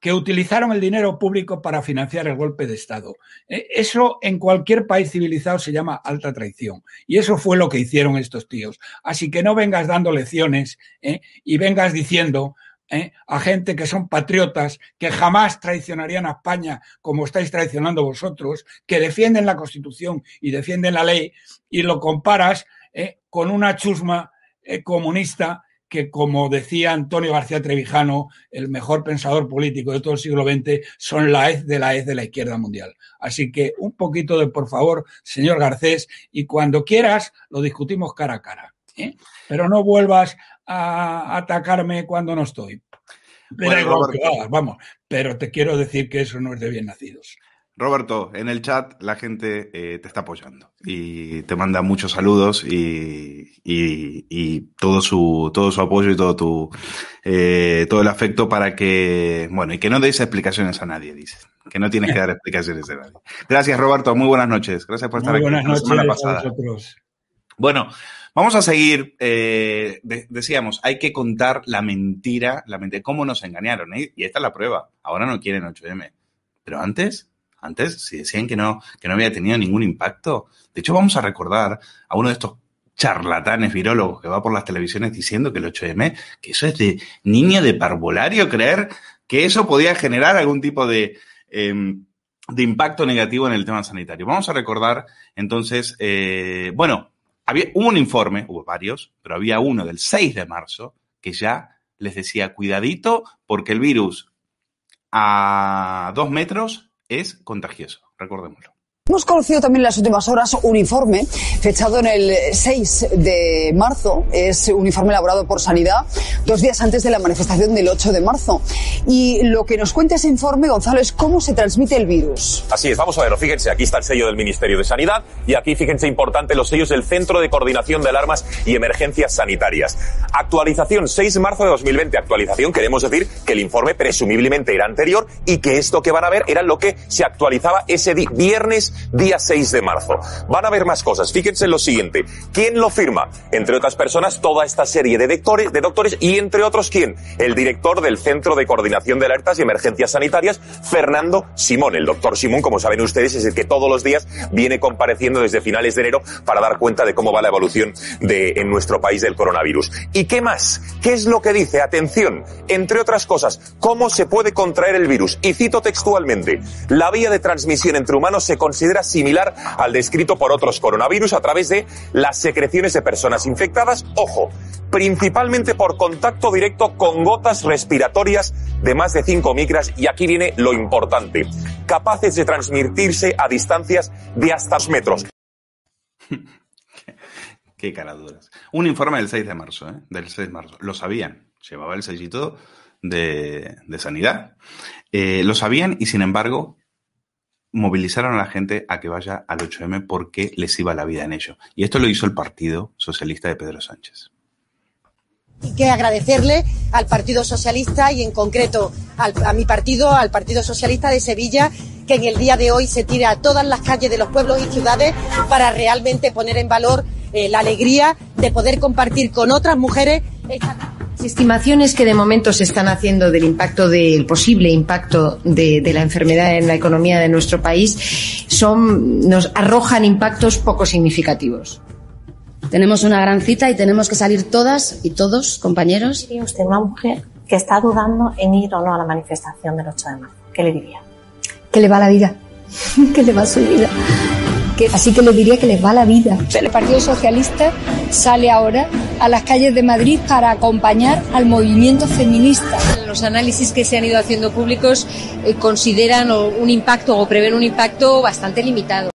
Que utilizaron el dinero público para financiar el golpe de Estado. Eh, Eso en cualquier país civilizado se llama alta traición. Y eso fue lo que hicieron estos tíos. Así que no vengas dando lecciones ¿eh? y vengas diciendo ¿eh? a gente que son patriotas, que jamás traicionarían a España como estáis traicionando vosotros, que defienden la Constitución y defienden la ley, y lo comparas con una chusma comunista que, como decía Antonio García Trevijano, el mejor pensador político de todo el siglo XX, son la hez de la hez de la izquierda mundial. Así que un poquito de por favor, señor Garcés, y cuando quieras lo discutimos cara a cara. ¿eh? Pero no vuelvas a atacarme cuando no estoy. Bueno, vamos, pero te quiero decir que eso no es de bien nacidos. Roberto, en el chat la gente eh, te está apoyando y te manda muchos saludos y, y- y todo su todo su apoyo y todo tu eh, todo el afecto para que bueno y que no des explicaciones a nadie, dice que no tienes que dar explicaciones a nadie. Gracias, Roberto. Muy buenas noches. Gracias por estar Muy aquí. buenas La semana noches a pasada. vosotros. Bueno, vamos a seguir. eh, de- decíamos, hay que contar la mentira, la mentira, cómo nos engañaron. Y esta es la prueba. Ahora no quieren 8M. Pero antes, antes, si decían que no, que no había tenido ningún impacto. De hecho, vamos a recordar a uno de estos charlatanes virólogos que va por las televisiones diciendo que el 8M, que eso es de niño de parvulario creer que eso podía generar algún tipo de, em, de impacto negativo en el tema sanitario. Vamos a recordar entonces, eh, bueno, había, hubo un informe, hubo varios, pero había uno del 6 de marzo que ya les decía, cuidadito, porque el virus a dos metros es contagioso, recordémoslo. Hemos conocido también en las últimas horas un informe fechado en el 6 de marzo. Es un informe elaborado por Sanidad dos días antes de la manifestación del 8 de marzo. Y lo que nos cuenta ese informe, Gonzalo, es cómo se transmite el virus. Así es, vamos a verlo. Fíjense, aquí está el sello del Ministerio de Sanidad y aquí, fíjense, importante, los sellos del Centro de Coordinación de Alarmas y Emergencias Sanitarias. Actualización 6 de marzo de 2020. Actualización, queremos decir que el informe presumiblemente era anterior y que esto que van a ver era lo que se actualizaba ese viernes día 6 de marzo. Van a ver más cosas. Fíjense en lo siguiente. ¿Quién lo firma? Entre otras personas, toda esta serie de doctores, y entre otros, ¿quién? El director del Centro de Coordinación de Alertas y Emergencias Sanitarias, Fernando Simón. El doctor Simón, como saben ustedes, es el que todos los días viene compareciendo desde finales de enero para dar cuenta de cómo va la evolución de, en nuestro país del coronavirus. ¿Y qué más? ¿Qué es lo que dice? Atención, entre otras cosas, ¿cómo se puede contraer el virus? Y cito textualmente, la vía de transmisión entre humanos se considera similar al descrito por otros coronavirus a través de las secreciones de personas infectadas, ojo, principalmente por contacto directo con gotas respiratorias de más de 5 micras y aquí viene lo importante, capaces de transmitirse a distancias de hasta 2 metros. [laughs] Qué caraduras. Un informe del 6 de marzo, ¿eh? Del 6 de marzo. Lo sabían. Llevaba el sellito de, de sanidad. Eh, lo sabían y sin embargo movilizaron a la gente a que vaya al 8M porque les iba la vida en ello. Y esto lo hizo el Partido Socialista de Pedro Sánchez. y que agradecerle al Partido Socialista y en concreto a mi partido, al Partido Socialista de Sevilla, que en el día de hoy se tire a todas las calles de los pueblos y ciudades para realmente poner en valor eh, la alegría de poder compartir con otras mujeres esta Estimaciones que de momento se están haciendo del impacto del posible impacto de, de la enfermedad en la economía de nuestro país son nos arrojan impactos poco significativos. Tenemos una gran cita y tenemos que salir todas y todos, compañeros. diría usted una mujer que está dudando en ir o no a la manifestación del 8 de marzo? ¿Qué le diría? que le va la vida, [laughs] que le va su vida. Que, así que le diría que les va la vida. El Partido Socialista sale ahora a las calles de Madrid para acompañar al movimiento feminista. Los análisis que se han ido haciendo públicos eh, consideran un impacto o prevén un impacto bastante limitado.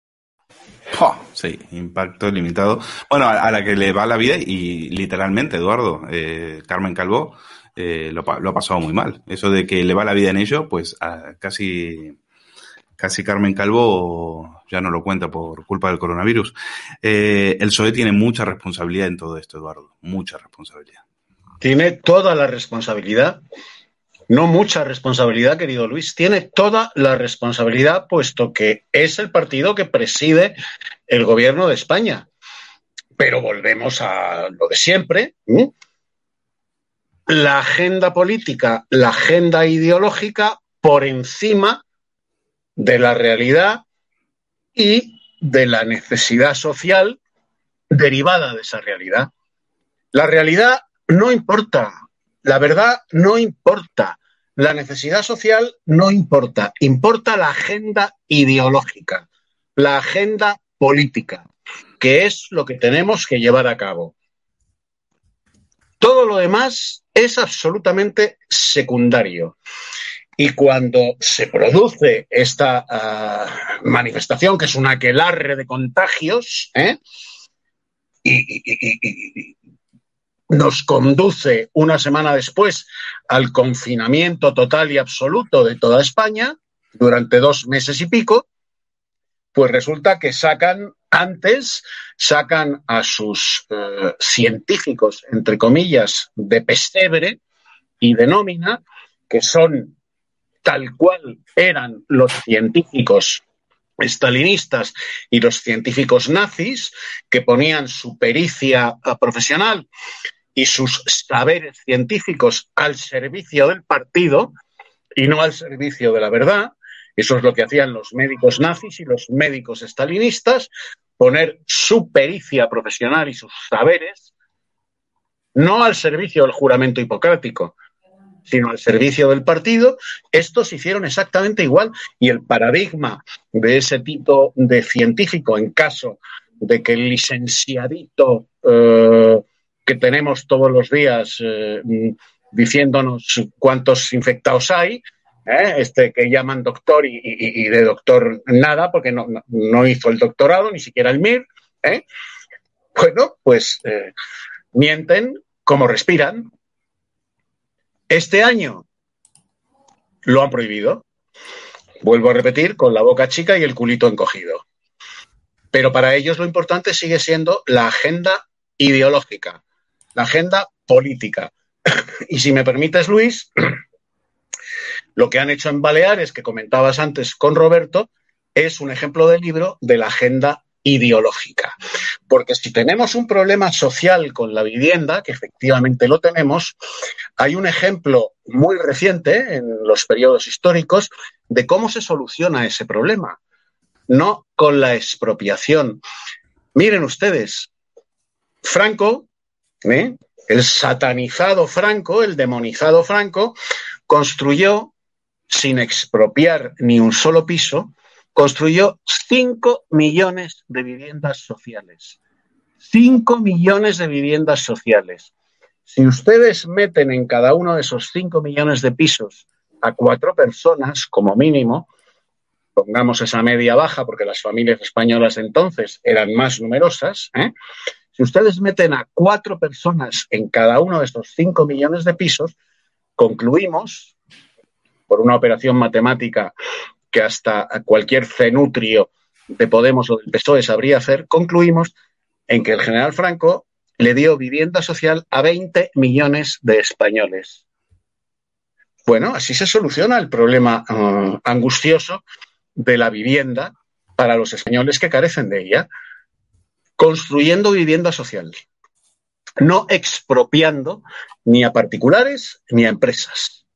¡Pah! Sí, impacto limitado. Bueno, a, a la que le va la vida y literalmente, Eduardo, eh, Carmen Calvo eh, lo, ha pasado muy mal. Eso de que le va la vida en ello, pues a- casi, casi Carmen Calvo ya no lo cuenta por culpa del coronavirus. Eh, el PSOE tiene mucha responsabilidad en todo esto, Eduardo, mucha responsabilidad. Tiene toda la responsabilidad, no mucha responsabilidad, querido Luis, tiene toda la responsabilidad, puesto que es el partido que preside el gobierno de España. Pero volvemos a lo de siempre. La agenda política, la agenda ideológica por encima de la realidad y de la necesidad social derivada de esa realidad. La realidad no importa, la verdad no importa, la necesidad social no importa, importa la agenda ideológica, la agenda política, que es lo que tenemos que llevar a cabo. Todo lo demás es absolutamente secundario. Y cuando se produce esta ah, manifestación, que es un aquelarre de contagios, ¿eh? y, nos conduce una semana después al confinamiento total y absoluto de toda España durante dos meses y pico, pues resulta que sacan antes, sacan a sus eh, científicos, entre comillas, de pesebre y de nómina, que son tal cual eran los científicos estalinistas y los científicos nazis, que ponían su pericia profesional y sus saberes científicos al servicio del partido y no al servicio de la verdad. Eso es lo que hacían los médicos nazis y los médicos estalinistas, poner su pericia profesional y sus saberes no al servicio del juramento hipocrático, sino al servicio del partido, estos hicieron exactamente igual y el paradigma de ese tipo de científico en caso de que el licenciadito eh, que tenemos todos los días eh, diciéndonos cuántos infectados hay, ¿eh? este que llaman doctor y, de doctor nada, porque no, no- hizo el doctorado, ni siquiera el MIR. Bueno, pues mienten como respiran. Este año lo han prohibido. Vuelvo a repetir, con la boca chica y el culito encogido. Pero para ellos lo importante sigue siendo la agenda ideológica, la agenda política. [laughs] Y si me permites, Luis, lo que han hecho en Baleares, que comentabas antes con Roberto, es un ejemplo de libro de la agenda ideológica. Porque si tenemos un problema social con la vivienda, que efectivamente lo tenemos, hay un ejemplo muy reciente en los periodos históricos de cómo se soluciona ese problema, no con la expropiación. Miren ustedes, Franco, ¿eh? el satanizado Franco, el demonizado Franco, construyó, sin expropiar ni un solo piso, construyó 5 millones de viviendas sociales. 5 millones de viviendas sociales. Si ustedes meten en cada uno de esos 5 millones de pisos a cuatro personas, como mínimo, pongamos esa media baja, porque las familias españolas entonces eran más numerosas, ¿eh? si ustedes meten a cuatro personas en cada uno de estos 5 millones de pisos, concluimos, por una operación matemática que hasta cualquier cenutrio de Podemos o del PSOE sabría hacer, concluimos en que el general Franco le dio vivienda social a 20 millones de españoles. Bueno, así se soluciona el problema eh, angustioso de la vivienda para los españoles que carecen de ella, construyendo vivienda social, no expropiando ni a particulares ni a empresas.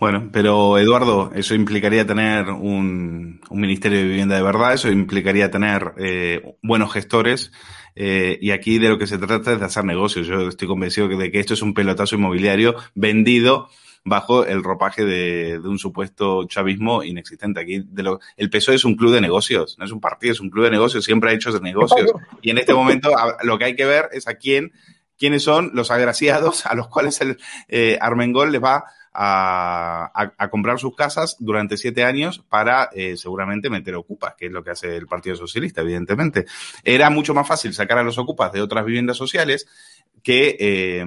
Bueno, pero Eduardo, eso implicaría tener un, un Ministerio de Vivienda de verdad, eso implicaría tener eh, buenos gestores eh, y aquí de lo que se trata es de hacer negocios. Yo estoy convencido de que esto es un pelotazo inmobiliario vendido bajo el ropaje de, de un supuesto chavismo inexistente. Aquí de lo, el PSOE es un club de negocios, no es un partido, es un club de negocios, siempre ha hecho negocios. Y en este momento lo que hay que ver es a quién, quiénes son los agraciados a los cuales el eh, Armengol les va a, comprar sus casas durante siete años para eh, seguramente meter ocupas, que es lo que hace el Partido Socialista, evidentemente. Era mucho más fácil sacar a los ocupas de otras viviendas sociales que, eh,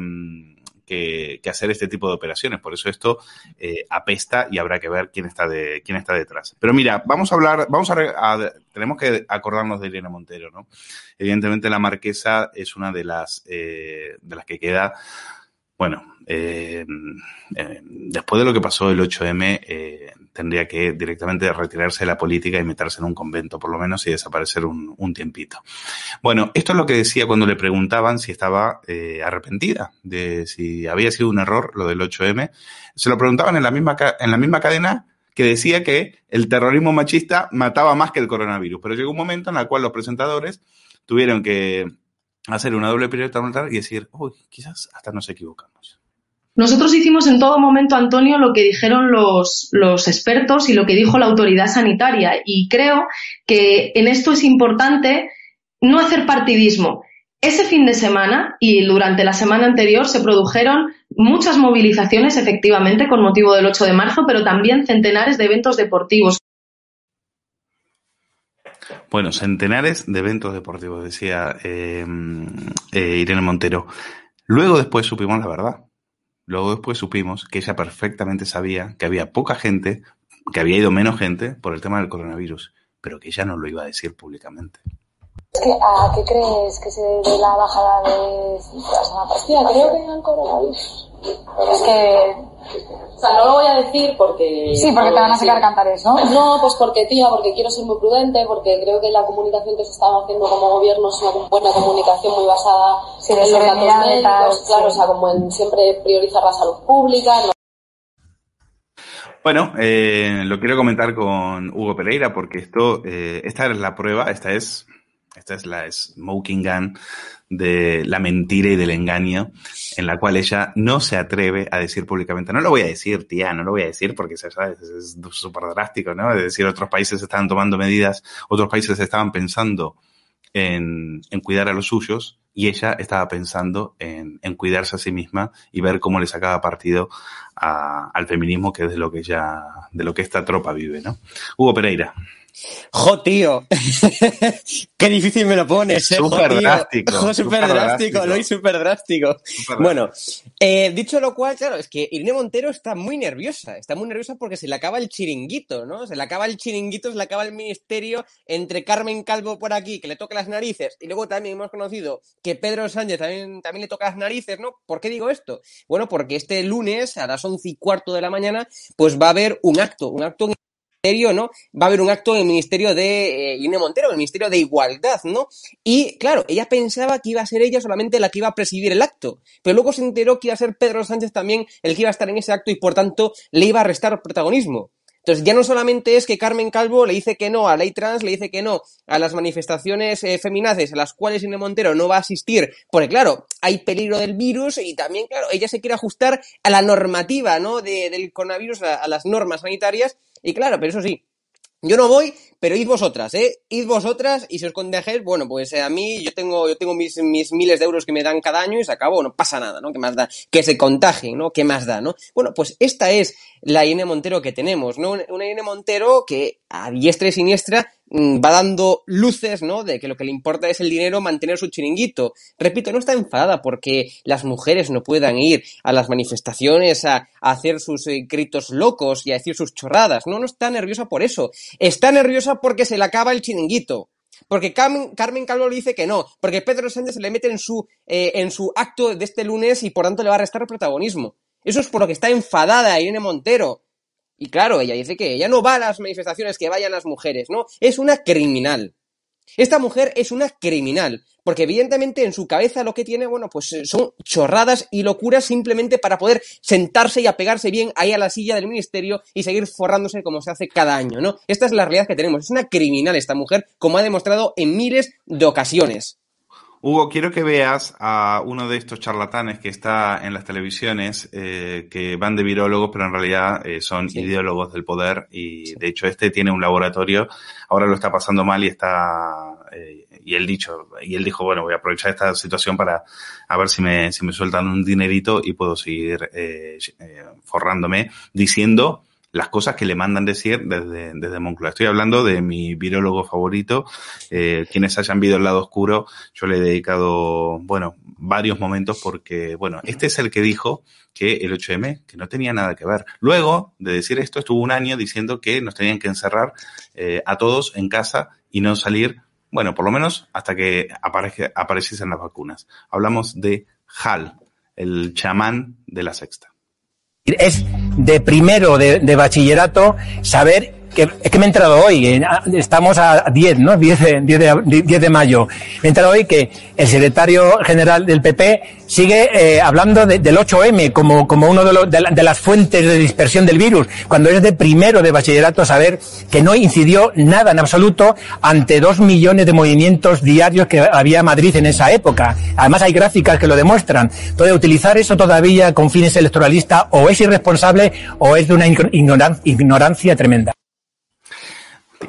que, hacer este tipo de operaciones. Por eso esto eh, apesta y habrá que ver quién está de quién está detrás. Pero mira, vamos a hablar, vamos a, a- tenemos que acordarnos de Irene Montero, ¿no? Evidentemente la marquesa es una de las de las que queda bueno, eh, eh, después de lo que pasó el 8M, eh, tendría que directamente retirarse de la política y meterse en un convento, por lo menos, y desaparecer un, tiempito. Bueno, esto es lo que decía cuando le preguntaban si estaba arrepentida de si había sido un error lo del 8M. Se lo preguntaban en la misma, en la misma cadena que decía que el terrorismo machista mataba más que el coronavirus. Pero llegó un momento en el cual los presentadores tuvieron que hacer una doble pirueta y decir, uy, quizás hasta nos equivocamos. Nosotros hicimos en todo momento, Antonio, lo que dijeron los, los expertos y lo que dijo la autoridad sanitaria. Y creo que en esto es importante no hacer partidismo. Ese fin de semana y durante la semana anterior se produjeron muchas movilizaciones, efectivamente, con motivo del 8 de marzo, pero también centenares de eventos deportivos. Bueno, centenares de eventos deportivos, decía eh, eh, Irene Montero. Luego después supimos la verdad. Luego después supimos que ella perfectamente sabía que había poca gente, que había ido menos gente por el tema del coronavirus, pero que ella no lo iba a decir públicamente. ¿Qué- ¿A qué crees que se debe la bajada de la pasada? Creo que el coronavirus. Es que... O sea, no lo voy a decir porque... Sí, porque te van a sacar cantares, ¿no? No, pues porque, tía, porque quiero ser muy prudente, porque creo que la comunicación que se está haciendo como gobierno es una buena comunicación muy basada Sí, en los datos médicos, tal, claro, sí. o sea, como en siempre priorizar la salud pública, no Bueno, eh, lo quiero comentar con Hugo Pereira porque esto, eh, esta es la prueba, esta es, esta es la smoking gun de la mentira y del engaño, en la cual ella no se atreve a decir públicamente, no lo voy a decir, tía, no lo voy a decir porque se sabe, es súper drástico, ¿no? Es decir, otros países estaban tomando medidas, otros países estaban pensando en, en cuidar a los suyos y ella estaba pensando en, en cuidarse a sí misma y ver cómo le sacaba partido al feminismo, que es de lo que ya, de lo que esta tropa vive, ¿no? Hugo Pereira. Jo, tío. [laughs] Qué difícil me lo pones, eh. Súper drástico, Jo, drástico, drástico. lo súper drástico. Bueno, eh, dicho lo cual, claro, es que Irene Montero está muy nerviosa. Está muy nerviosa porque se le acaba el chiringuito, ¿no? Se le acaba el chiringuito, se le acaba el ministerio entre Carmen Calvo por aquí, que le toca las narices, y luego también hemos conocido que Pedro Sánchez también, también le toca las narices, ¿no? ¿Por qué digo esto? Bueno, porque este lunes, a las once y cuarto de la mañana, pues va a haber un acto, un acto en ministerio, ¿no? Va a haber un acto en el Ministerio de eh, Montero, el Ministerio de Igualdad, ¿no? Y claro, ella pensaba que iba a ser ella solamente la que iba a presidir el acto, pero luego se enteró que iba a ser Pedro Sánchez también el que iba a estar en ese acto y por tanto le iba a restar protagonismo. Entonces ya no solamente es que Carmen Calvo le dice que no a ley trans, le dice que no a las manifestaciones eh, feminaces a las cuales Irene Montero no va a asistir, porque claro, hay peligro del virus y también, claro, ella se quiere ajustar a la normativa, ¿no? De- del coronavirus, a las normas sanitarias, y claro, pero eso sí, yo no voy, pero id vosotras, ¿eh? Id vosotras y si os contagiáis, bueno, pues eh, a mí yo tengo, yo tengo mis, mis miles de euros que me dan cada año y se acabó, no pasa nada, ¿no? ¿Qué más da? Que se contagien, ¿no? ¿Qué más da, no? Bueno, pues esta es la Irene Montero que tenemos, ¿no? Una Irene Montero que a diestra y siniestra va dando luces, ¿no? De que lo que le importa es el dinero, mantener su chiringuito. Repito, no está enfadada porque las mujeres no puedan ir a las manifestaciones a, a hacer sus eh, gritos locos y a decir sus chorradas. No, no está nerviosa por eso. Está nerviosa porque se le acaba el chiringuito. Porque Carmen, Carmen Calvo le dice que no, porque Pedro Sánchez se le mete en su, eh, en su acto de este lunes y por tanto le va a restar protagonismo. Eso es por lo que está enfadada Irene Montero. Y claro, ella dice que ella no va a las manifestaciones que vayan las mujeres, ¿no? Es una criminal. Esta mujer es una criminal, porque evidentemente en su cabeza lo que tiene, bueno, pues eh, son chorradas y locuras simplemente para poder sentarse y apegarse bien ahí a la silla del ministerio y seguir forrándose como se hace cada año, ¿no? Esta es la realidad que tenemos. Es una criminal esta mujer, como ha demostrado en miles de ocasiones. Hugo, quiero que veas a uno de estos charlatanes que está en las televisiones, eh, que van de virólogos, pero en realidad eh, son ideólogos del poder y de hecho este tiene un laboratorio, ahora lo está pasando mal y está, eh, y él dicho, y él dijo, bueno, voy a aprovechar esta situación para a ver si me, si me sueltan un dinerito y puedo seguir eh, eh, forrándome diciendo las cosas que le mandan decir desde, desde Moncloa. Estoy hablando de mi virólogo favorito. Eh, quienes hayan visto el lado oscuro, yo le he dedicado, bueno, varios momentos porque, bueno, este es el que dijo que el 8M, que no tenía nada que ver. Luego de decir esto, estuvo un año diciendo que nos tenían que encerrar eh, a todos en casa y no salir, bueno, por lo menos hasta que aparezca, apareciesen las vacunas. Hablamos de Hal, el chamán de la sexta. Es de primero de, bachillerato saber que es que me he entrado hoy, eh, estamos a 10, ¿no? 10 de, 10 de, 10 de mayo. Me he entrado hoy que el secretario general del PP sigue eh, hablando de- del 8M como, como uno de, los- de, la- de las fuentes de dispersión del virus, cuando es de primero de bachillerato saber que no incidió nada en absoluto ante dos millones de movimientos diarios que había en Madrid en esa época. Además hay gráficas que lo demuestran. Entonces utilizar eso todavía con fines electoralistas o es irresponsable o es de una ignoran- ignorancia tremenda.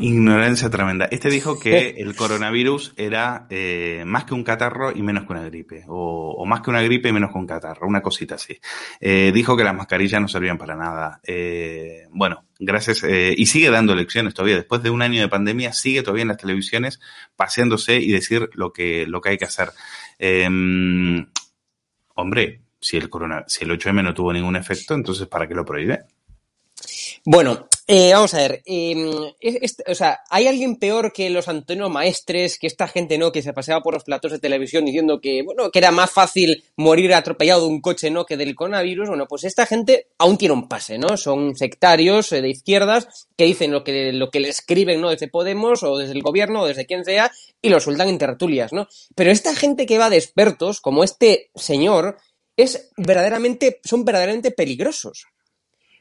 Ignorancia tremenda. Este dijo que el coronavirus era eh, más que un catarro y menos que una gripe, o, o más que una gripe y menos que un catarro, una cosita así. Eh, dijo que las mascarillas no servían para nada. Eh, bueno, gracias. y sigue dando lecciones todavía. Después de un año de pandemia, sigue todavía en las televisiones paseándose y decir lo que, lo que hay que hacer. Eh, hombre, si el, corona, si el 8M no tuvo ningún efecto, entonces ¿para qué lo prohíbe? Bueno, eh, vamos a ver. eh, o sea, ¿hay alguien peor que los Antonio Maestres, que esta gente no, que se paseaba por los platos de televisión diciendo que, bueno, que era más fácil morir atropellado de un coche, ¿no? Que del coronavirus? Bueno, pues esta gente aún tiene un pase, ¿no? Son sectarios eh, de izquierdas que dicen lo que, lo que le escriben, ¿no? Desde Podemos o desde el gobierno o desde quien sea y lo sueltan en tertulias, ¿no? Pero esta gente que va de expertos, como este señor, es verdaderamente, son verdaderamente peligrosos.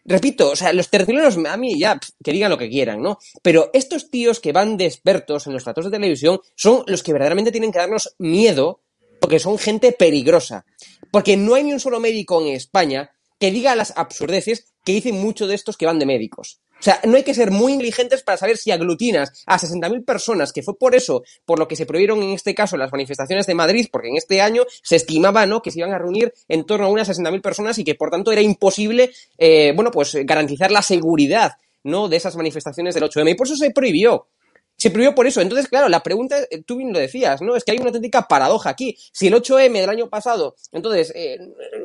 Repito, o sea, los tertulianos, a mí ya, que digan lo que quieran, ¿no? Pero estos tíos que van de expertos en los platos de televisión son los que verdaderamente tienen que darnos miedo porque son gente peligrosa. Porque no hay ni un solo médico en España que diga las absurdeces que dicen muchos de estos que van de médicos. O sea, no hay que ser muy inteligentes para saber si aglutinas a 60.000 personas, que fue por eso, por lo que se prohibieron en este caso las manifestaciones de Madrid, porque en este año se estimaba, ¿no?, que se iban a reunir en torno a unas 60.000 personas y que por tanto era imposible, eh, bueno, pues garantizar la seguridad, ¿no?, de esas manifestaciones del 8M. Y por eso se prohibió. Se prohibió por eso. Entonces, claro, la pregunta, eh, tú bien lo decías, ¿no? Es que hay una auténtica paradoja aquí. Si el 8M del año pasado, entonces, eh,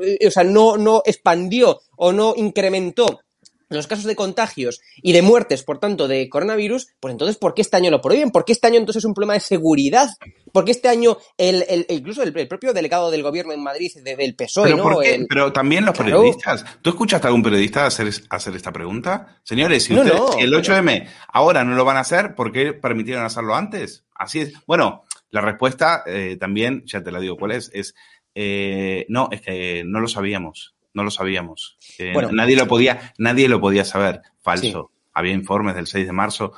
eh, o sea, no, no expandió o no incrementó los casos de contagios y de muertes, por tanto, de coronavirus, pues entonces, ¿por qué este año lo prohíben? ¿Por qué este año entonces es un problema de seguridad? ¿Por qué este año el, el- incluso el, el propio delegado del gobierno en Madrid, de- del PSOE, Pero, ¿no? ¿por qué? El- Pero también los Claro. periodistas. ¿Tú escuchaste a algún periodista hacer, hacer esta pregunta? Señores, si, No, ustedes- no, si el pero- 8M ahora no lo van a hacer, ¿por qué permitieron hacerlo antes? Así es. Bueno, la respuesta eh, también, ya te la digo cuál es, es eh, no, es que no lo sabíamos. No lo sabíamos. Eh, Bueno. nadie lo podía, nadie lo podía saber. Falso. Había informes del 6 de marzo.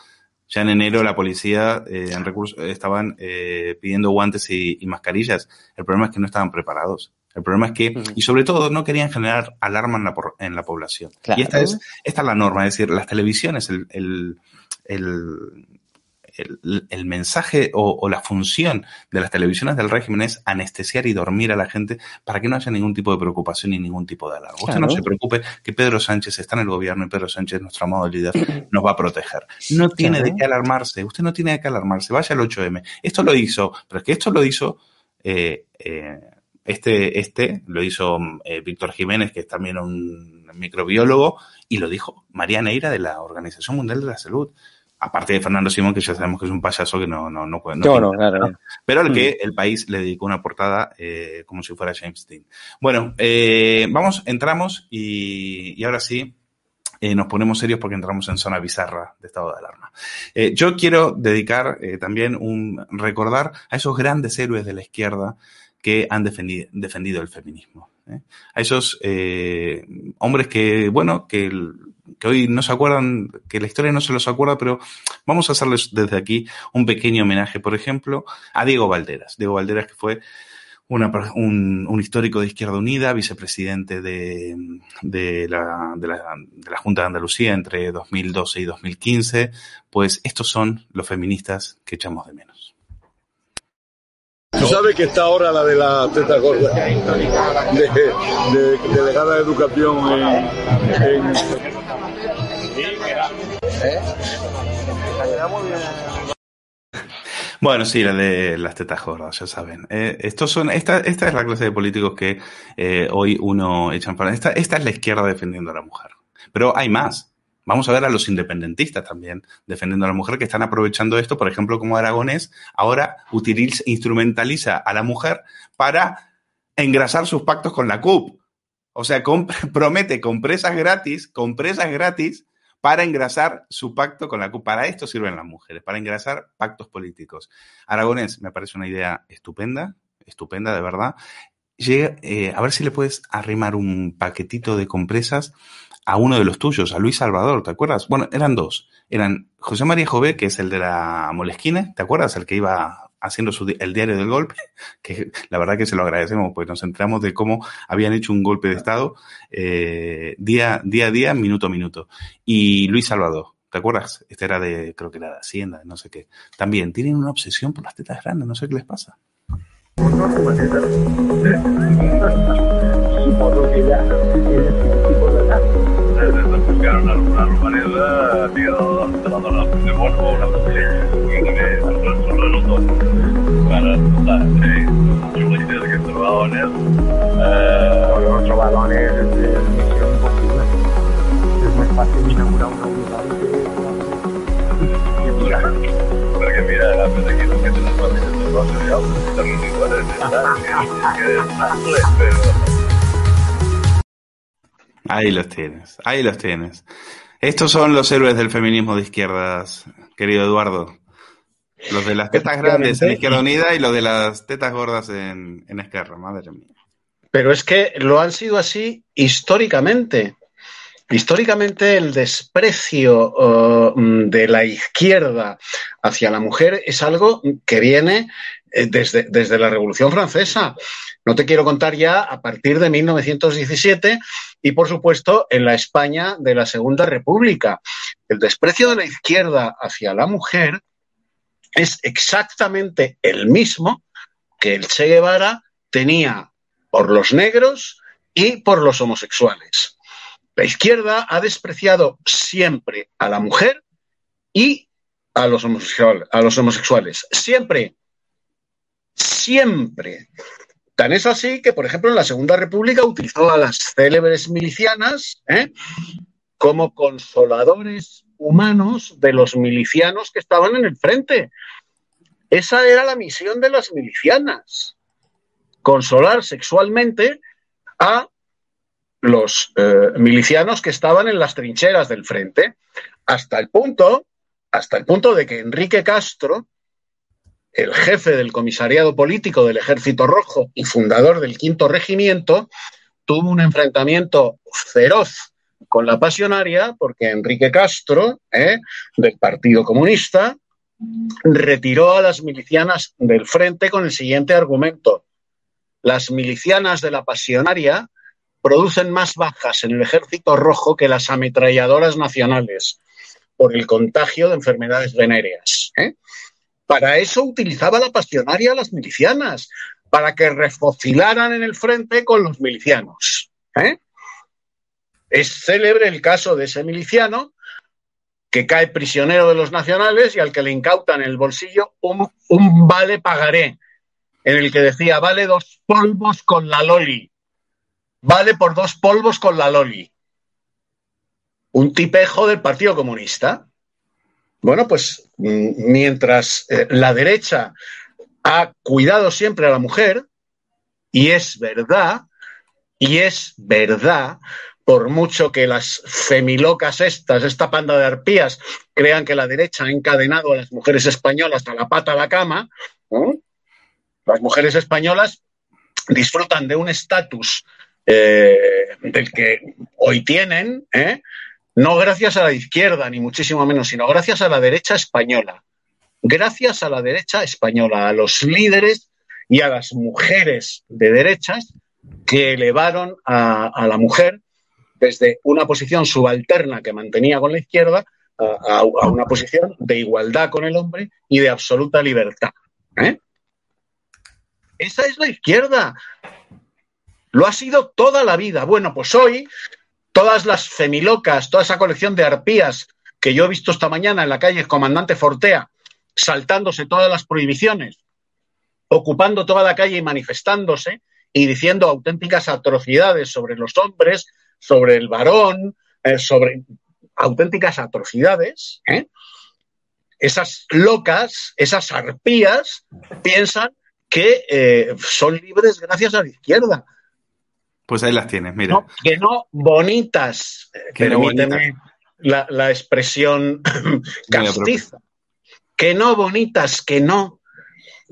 Ya en enero la policía eh, en recursos estaban eh, pidiendo guantes y, y mascarillas. El problema es que no estaban preparados. El problema es que, y sobre todo, no querían generar alarma en la, por- en la población. Claro. Y esta es, esta es la norma, es decir, las televisiones, el, el, el, el- el mensaje o, o la función de las televisiones del régimen es anestesiar y dormir a la gente para que no haya ningún tipo de preocupación y ningún tipo de alarma. Usted no se preocupe que Pedro Sánchez está en el gobierno y Pedro Sánchez, nuestro amado líder, [clears throat] nos va a proteger. No tiene Claro. de qué alarmarse, usted no tiene de qué alarmarse, vaya al 8M. Esto lo hizo, pero es que esto lo hizo eh, eh, este, este, lo hizo eh, Víctor Jiménez, que es también un microbiólogo, y lo dijo María Neira de la Organización Mundial de la Salud. Aparte de Fernando Simón, que ya sabemos que es un payaso que no, no, no, puede- no No, pinta, no, claro. Pero al Mm. que el país le dedicó una portada eh, como si fuera James Dean. Bueno, eh, vamos, entramos y, y ahora sí, eh, nos ponemos serios porque entramos en zona bizarra de estado de alarma. Eh, yo quiero dedicar eh, también un recordar a esos grandes héroes de la izquierda que han defendido, defendido el feminismo. ¿Eh? A esos eh, hombres que, bueno, que, hoy no se acuerdan, que la historia no se los acuerda, pero vamos a hacerles desde aquí un pequeño homenaje, por ejemplo, a Diego Valderas. Diego Valderas que fue un, histórico de Izquierda Unida, vicepresidente de la Junta de Andalucía entre 2012 y 2015, pues estos son los feministas que echamos de menos. Tú sabes que está ahora la de la teta gorda, de, de- delegada de educación en, en- Bueno, sí, la de las tetas gordas, ya saben. Eh, estos son, esta, esta es la clase de políticos que eh, hoy uno echa en falta. Esta, esta es la izquierda defendiendo a la mujer. Pero hay más. Vamos a ver a los independentistas también defendiendo a la mujer que están aprovechando esto, por ejemplo, como Aragonés ahora utiliza, instrumentaliza a la mujer para engrasar sus pactos con la CUP. O sea, [laughs] promete compresas gratis, compresas gratis para engrasar su pacto con la CUP. Para esto sirven las mujeres, para engrasar pactos políticos. Aragonés me parece una idea estupenda, estupenda de verdad. Llega, eh, a ver si le puedes arrimar un paquetito de compresas a uno de los tuyos, a Luis Salvador, ¿te acuerdas? Bueno, eran dos. Eran José María Jové, que es el de la Molesquina, ¿te acuerdas? El que iba haciendo su el diario del golpe, [laughs] que la verdad que se lo agradecemos, pues nos enteramos de cómo habían hecho un golpe de Estado eh, día, día a día, minuto a minuto. Y Luis Salvador, ¿te acuerdas? Este era de, creo que era de Hacienda, no sé qué. También tienen una obsesión por las tetas grandes, no sé qué les pasa. buscaron una, una urbanidad, tío, de la de Borgo, una son los dos. Para, sí, chulitas que trobadones. Eh, los balones de misión imposible. Es más fácil inaugurar una unidad Porque mira, la verdad que que te las familias de están iguales, que es más Ahí los tienes, ahí los tienes. Estos son los héroes del feminismo de izquierdas, querido Eduardo. Los de las tetas grandes en Izquierda Unida y los de las tetas gordas en, en Esquerra, madre mía. Pero es que lo han sido así históricamente. Históricamente el desprecio uh, de la izquierda hacia la mujer es algo que viene eh, desde, desde la Revolución Francesa. No te quiero contar ya a partir de 1917 y, por supuesto, en la España de la Segunda República. el desprecio de la izquierda hacia la mujer es exactamente el mismo que el Che Guevara tenía por los negros y por los homosexuales. La izquierda ha despreciado siempre a la mujer y a los, homosexuales, a los homosexuales. Siempre. Siempre. Tan es así que, por ejemplo, en la Segunda República utilizó a las célebres milicianas ¿eh? como consoladores humanos de los milicianos que estaban en el frente. Esa era la misión de las milicianas, consolar sexualmente a los eh, milicianos que estaban en las trincheras del frente, hasta el punto, hasta el punto de que Enrique Castro, el jefe del comisariado político del Ejército Rojo y fundador del quinto regimiento, tuvo un enfrentamiento feroz con la pasionaria porque Enrique Castro, ¿eh? del Partido Comunista, retiró a las milicianas del frente con el siguiente argumento. Las milicianas de la pasionaria producen más bajas en el ejército rojo que las ametralladoras nacionales por el contagio de enfermedades venéreas. ¿eh? Para eso utilizaba la pasionaria a las milicianas, para que refocilaran en el frente con los milicianos. ¿eh? Es célebre el caso de ese miliciano que cae prisionero de los nacionales y al que le incautan el bolsillo un vale pagaré, en el que decía, vale dos polvos con la loli vale por dos polvos con la Loli. Un tipejo del Partido Comunista. Bueno, pues mm, mientras eh, la derecha ha cuidado siempre a la mujer, y es verdad, y es verdad, por mucho que las femilocas estas, esta panda de arpías, crean que la derecha ha encadenado a las mujeres españolas a la pata a la cama, las mujeres españolas disfrutan de un estatus eh, del que hoy tienen, ¿eh? No gracias a la izquierda, ni muchísimo menos, sino gracias a la derecha española. Gracias a la derecha española, a los líderes y a las mujeres de derechas que elevaron a, la mujer desde una posición subalterna que mantenía con la izquierda a, a una posición de igualdad con el hombre y de absoluta libertad. ¿eh? Esa es la izquierda. Lo ha sido toda la vida. Bueno, pues hoy todas las femilocas, toda esa colección de arpías que yo he visto esta mañana en la calle Comandante Fortea, saltándose todas las prohibiciones, ocupando toda la calle y manifestándose y diciendo auténticas atrocidades sobre los hombres, sobre el varón, eh, sobre auténticas atrocidades, ¿eh? esas locas, esas arpías, piensan que eh, son libres gracias a la izquierda. Pues ahí las tienes, mira. No, que no bonitas, Que no permíteme bonitas. La, la expresión [clears throat] castiza. Que no bonitas, que no.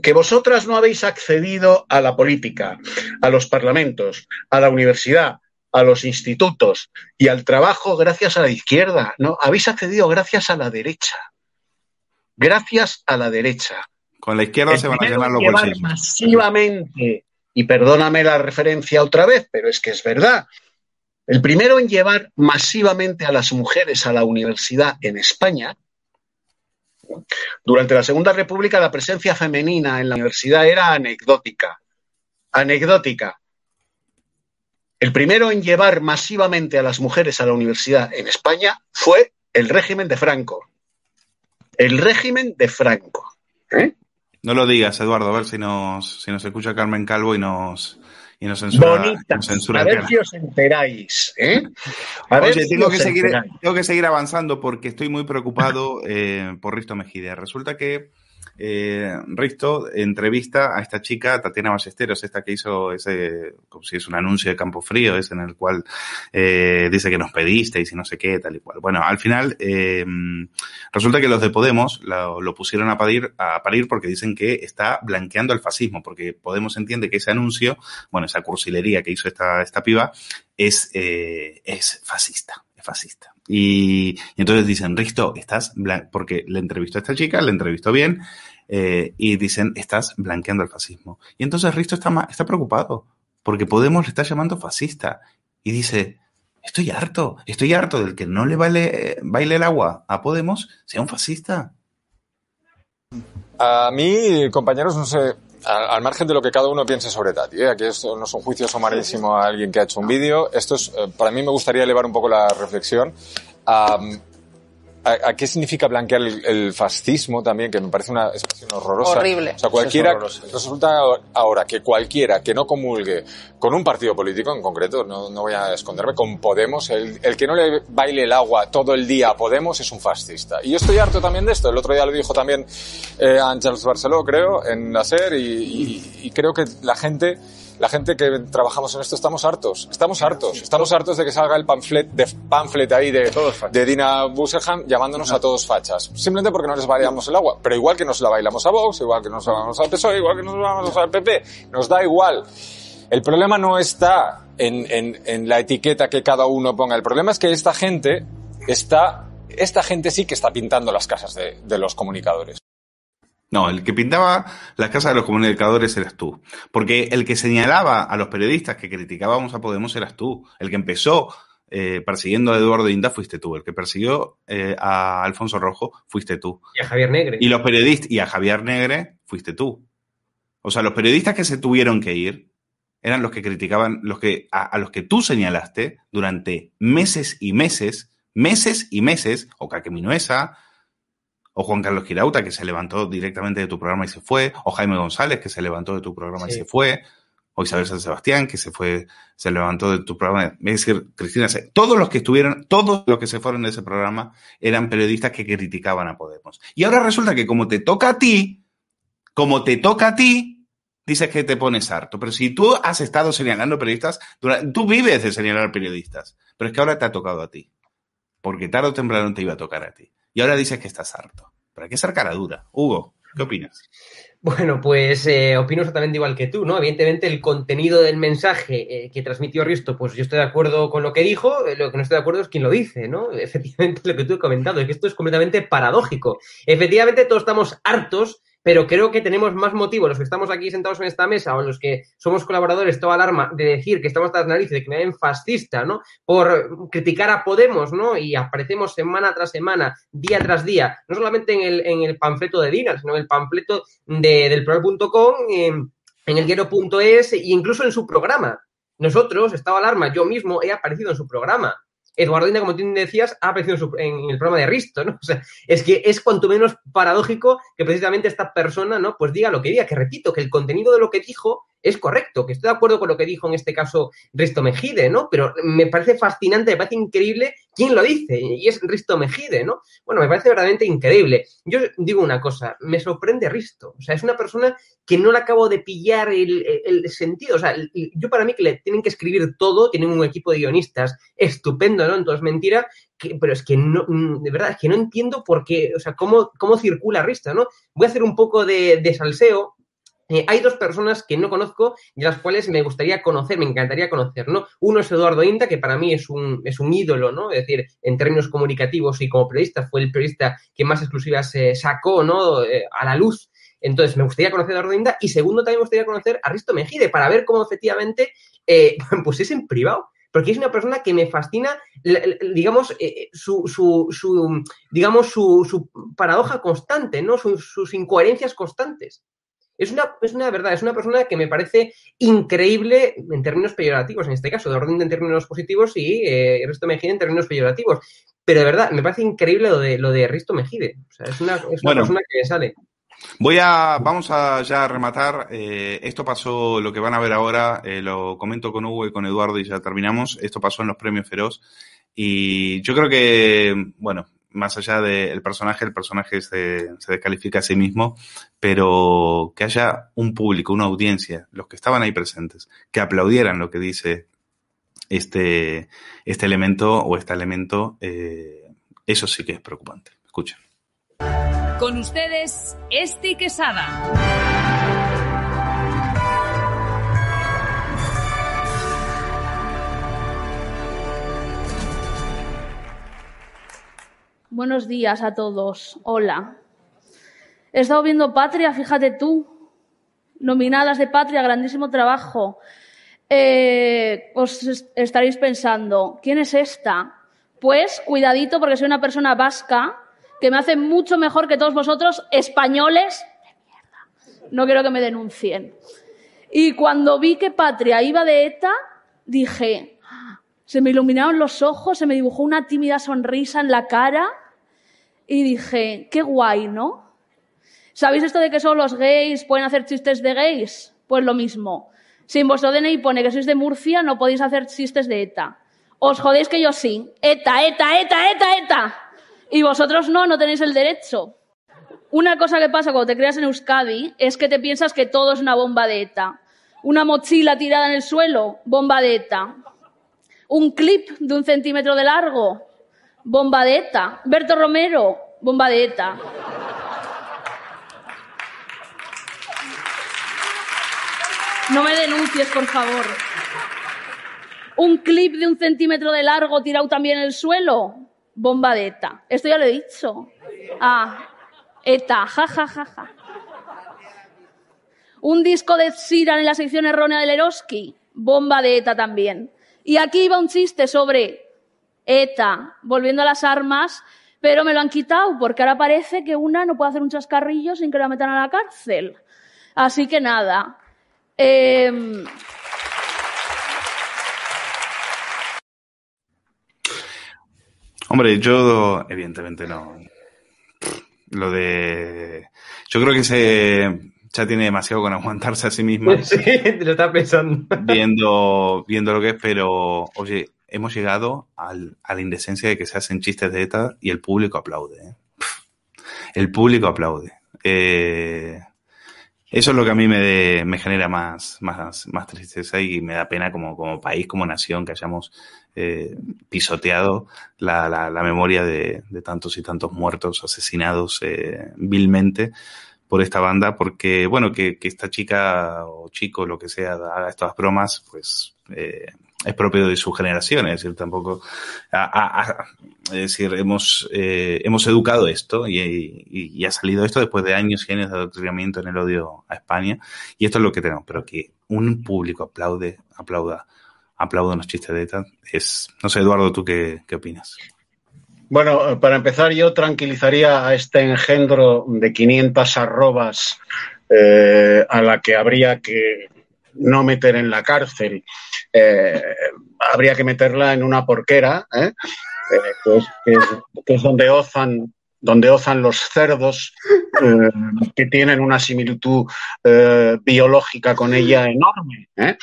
Que vosotras no habéis accedido a la política, a los parlamentos, a la universidad, a los institutos y al trabajo gracias a la izquierda. No, habéis accedido gracias a la derecha. Gracias a la derecha. Con la izquierda El se van a llenar en los llevar bolsillos. masivamente, y perdóname la referencia otra vez, pero es que es verdad. El primero en llevar masivamente a las mujeres a la universidad en España, durante la Segunda República la presencia femenina en la universidad era anecdótica. Anecdótica. El primero en llevar masivamente a las mujeres a la universidad en España fue el régimen de Franco. El régimen de Franco. ¿eh? No lo digas, Eduardo, a ver si nos, si nos escucha Carmen Calvo y nos, y nos censura, nos censura A ver si os enteráis. ¿eh? A ver si tengo que, seguir, enteráis. tengo que seguir avanzando porque estoy muy preocupado eh, por Risto Mejide. Resulta que eh, Risto entrevista a esta chica, Tatiana Ballesteros, esta que hizo ese, como si es un anuncio de Campo Frío, es en el cual eh, dice que nos pedisteis y no sé qué, tal y cual. Bueno, al final eh, resulta que los de Podemos lo, pusieron a parir, porque dicen que está blanqueando el fascismo, porque Podemos entiende que ese anuncio, bueno, esa cursilería que hizo esta, esta piba, es, es fascista, es fascista. Y, entonces dicen, Risto, estás, blan-", porque le entrevistó a esta chica, le entrevistó bien, eh, y dicen, estás blanqueando el fascismo. Y entonces Risto está, está preocupado, porque Podemos le está llamando fascista. Y dice, Estoy harto, estoy harto del que no le vale, baile el agua a Podemos, sea un fascista. A mí, compañeros, no sé, al, al margen de lo que cada uno piense sobre Tati, ¿eh? aquí esto no es un juicio somarísimo a alguien que ha hecho un vídeo, esto es, eh, para mí me gustaría elevar un poco la reflexión a, a- a qué significa blanquear el, el fascismo también, que me parece una expresión horrorosa. Horrible. O sea, cualquiera, resulta ahora que cualquiera que no comulgue con un partido político en concreto, no, no voy a esconderme, con Podemos, el, el que no le baile el agua todo el día a Podemos es un fascista. Y yo estoy harto también de esto. El otro día lo dijo también eh, Barceló, creo, en la SER, y, y- y creo que la gente la gente que trabajamos en esto estamos hartos, estamos hartos, estamos hartos de que salga el pamflet, de pamflet ahí de, de Dina Busselham llamándonos a todos fachas, simplemente porque no les bailamos el agua, pero igual que nos la bailamos a Vox, igual que nos la bailamos al PSOE, igual que nos la bailamos al PP, nos da igual. El problema no está en, en, en la etiqueta que cada uno ponga, el problema es que esta gente está, esta gente sí que está pintando las casas de, de los comunicadores. No, el que pintaba las casas de los comunicadores eras tú. Porque el que señalaba a los periodistas que criticábamos a Podemos eras tú. El que empezó eh, persiguiendo a Eduardo Inda fuiste tú. El que persiguió eh, a Alfonso Rojo fuiste tú. Y a Javier Negre. Y los periodistas, y a Javier Negre fuiste tú. O sea, los periodistas que se tuvieron que ir eran los que criticaban, los que, a, a los que tú señalaste durante meses y meses, meses y meses, o Caque Minuesa, o Juan Carlos Girauta, que se levantó directamente de tu programa y se fue, o Jaime González, que se levantó de tu programa y se fue, o Isabel San Sebastián, que se fue, se levantó de tu programa. Es decir, Cristina, todos los que estuvieron, todos los que se fueron de ese programa eran periodistas que criticaban a Podemos. Y ahora resulta que como te toca a ti, como te toca a ti, dices que te pones harto. Pero si tú has estado señalando periodistas, tú vives de señalar periodistas, pero es que ahora te ha tocado a ti. Porque tarde o temprano te iba a tocar a ti. Y ahora dices que estás harto. Pero hay que ser cara dura. Hugo, ¿qué opinas? Bueno, pues eh, opino exactamente igual que tú, ¿no? Evidentemente el contenido del mensaje eh, que transmitió Risto, pues yo estoy de acuerdo con lo que dijo, eh, lo que no estoy de acuerdo es quien lo dice, ¿no? [laughs] Efectivamente lo que tú he comentado, es que esto es completamente paradójico. Efectivamente todos estamos hartos, pero creo que tenemos más motivo, los que estamos aquí sentados en esta mesa o los que somos colaboradores, toda alarma, de decir que estamos hasta las narices, de que me ven fascista, ¿no? Por criticar a Podemos, ¿no? Y aparecemos semana tras semana, día tras día, no solamente en el, en el panfleto de Dina, sino en el panfleto de, del Plural.com, en, en el diario.es e incluso en su programa. Nosotros, Estado Alarma, yo mismo he aparecido en su programa. Eduardo Inda, como tú decías, ha aparecido en, el programa de Risto, [laughs] es que es cuanto menos paradójico que precisamente esta persona, ¿no? Pues diga lo que diga, que repito, que el contenido de lo que dijo es correcto, que estoy de acuerdo con lo que dijo en este caso Risto Mejide, ¿no? Pero me parece fascinante, me parece increíble quién lo dice, y es Risto Mejide, ¿no? Bueno, me parece verdaderamente increíble. Yo digo una cosa, me sorprende Risto, o sea, es una persona que no le acabo de pillar el, el- sentido, o sea, yo para mí que le tienen que escribir todo, tienen un equipo de guionistas estupendo, ¿no? Entonces, mentira, pero es que no, de verdad, es que no entiendo por qué, o sea, cómo, cómo circula Risto, ¿no? Voy a hacer un poco de, de salseo, eh, hay dos personas que no conozco y las cuales me gustaría conocer, me encantaría conocer, ¿no? Uno es Eduardo Inda, que para mí es un, es un ídolo, ¿no? Es decir, en términos comunicativos y como periodista, fue el periodista que más exclusivas eh, sacó, ¿no? Eh, a la luz. Entonces, me gustaría conocer a Eduardo Inda y segundo, también me gustaría conocer a Risto Mejide para ver cómo efectivamente, eh, [laughs] pues es en privado. Porque es una persona que me fascina, digamos, su, su, su, digamos, su, su paradoja constante, ¿no? Sus incoherencias constantes. Es una, es una verdad, es una persona que me parece increíble en términos peyorativos, en este caso, de orden en términos positivos y eh, Risto Mejide en términos peyorativos. Pero de verdad, me parece increíble lo de, lo de Risto Mejide. O sea, es una, es una Bueno. persona que sale. Voy a, vamos a ya rematar. eh, esto pasó, lo que van a ver ahora, eh, lo comento con Hugo y con Eduardo y ya terminamos. Esto pasó en los premios Feroz. Y yo creo que, bueno, más allá del personaje, el personaje se, se descalifica a sí mismo, pero que haya un público, una audiencia, los que estaban ahí presentes, que aplaudieran lo que dice este, este elemento o este elemento, eh, eso sí que es preocupante. Escuchen. Con ustedes, Esti Quesada. Buenos días a todos. Hola. He estado viendo Patria, fíjate tú. Nominadas de Patria, grandísimo trabajo. Eh, os estaréis pensando, ¿quién es esta? Pues cuidadito porque soy una persona vasca que me hace mucho mejor que todos vosotros españoles No quiero que me denuncien. Y cuando vi que Patria iba de ETA, dije, se me iluminaron los ojos, se me dibujó una tímida sonrisa en la cara y dije, qué guay, ¿no? ¿Sabéis esto de que solo los gays pueden hacer chistes de gays? Pues lo mismo. Si en vuestro DNI pone que sois de Murcia, no podéis hacer chistes de ETA. Os jodéis que yo sí. ETA, ETA, ETA, ETA, ETA. Y vosotros no, no tenéis el derecho. Una cosa que pasa cuando te creas en Euskadi es que te piensas que todo es una bomba de ETA. Una mochila tirada en el suelo, bomba de ETA. Un clip de un centímetro de largo, bomba de ETA. Berto Romero, bomba de ETA. No me denuncies, por favor. Un clip de un centímetro de largo tirado también en el suelo, bomba de ETA. Esto ya lo he dicho. Ah, ETA, ja, ja, ja, ja. Un disco de Siran en la sección errónea del Eroski, bomba de ETA también. Y aquí iba un chiste sobre ETA, volviendo a las armas, pero me lo han quitado porque ahora parece que una no puede hacer un chascarrillo sin que la metan a la cárcel. Así que nada. Eh... Hombre, yo evidentemente no, lo de. Yo creo que se ya tiene demasiado con aguantarse a sí misma. [laughs] Sí, lo está pensando. Viendo, viendo lo que es, pero oye, hemos llegado al, a la indecencia de que se hacen chistes de ETA y el público aplaude. ¿eh? El público aplaude. Eh, eso es lo que a mí me, me genera más, más, más tristeza y me da pena como, como país, como nación, que hayamos eh, pisoteado la, la, la memoria de, de, tantos y tantos muertos, asesinados eh, vilmente por esta banda, porque, bueno, que, que, esta chica o chico, lo que sea, haga estas bromas, pues eh, es propio de su generación, es decir, tampoco, es decir, hemos, eh, hemos educado esto y, y, ha salido esto después de años y años de adoctrinamiento en el odio a España y esto es lo que tenemos, pero que un público aplaude, aplauda aplaudo los chistes de ETA. Es, no sé, Eduardo, ¿tú qué, qué opinas? Bueno, para empezar, yo tranquilizaría a este engendro de 500 arrobas eh, a la que habría que no meter en la cárcel. Eh, habría que meterla en una porquera, ¿eh? que, es, que, es, que, es, donde ozan donde ozan los cerdos, eh, que tienen una similitud eh, biológica con ella enorme, ¿eh?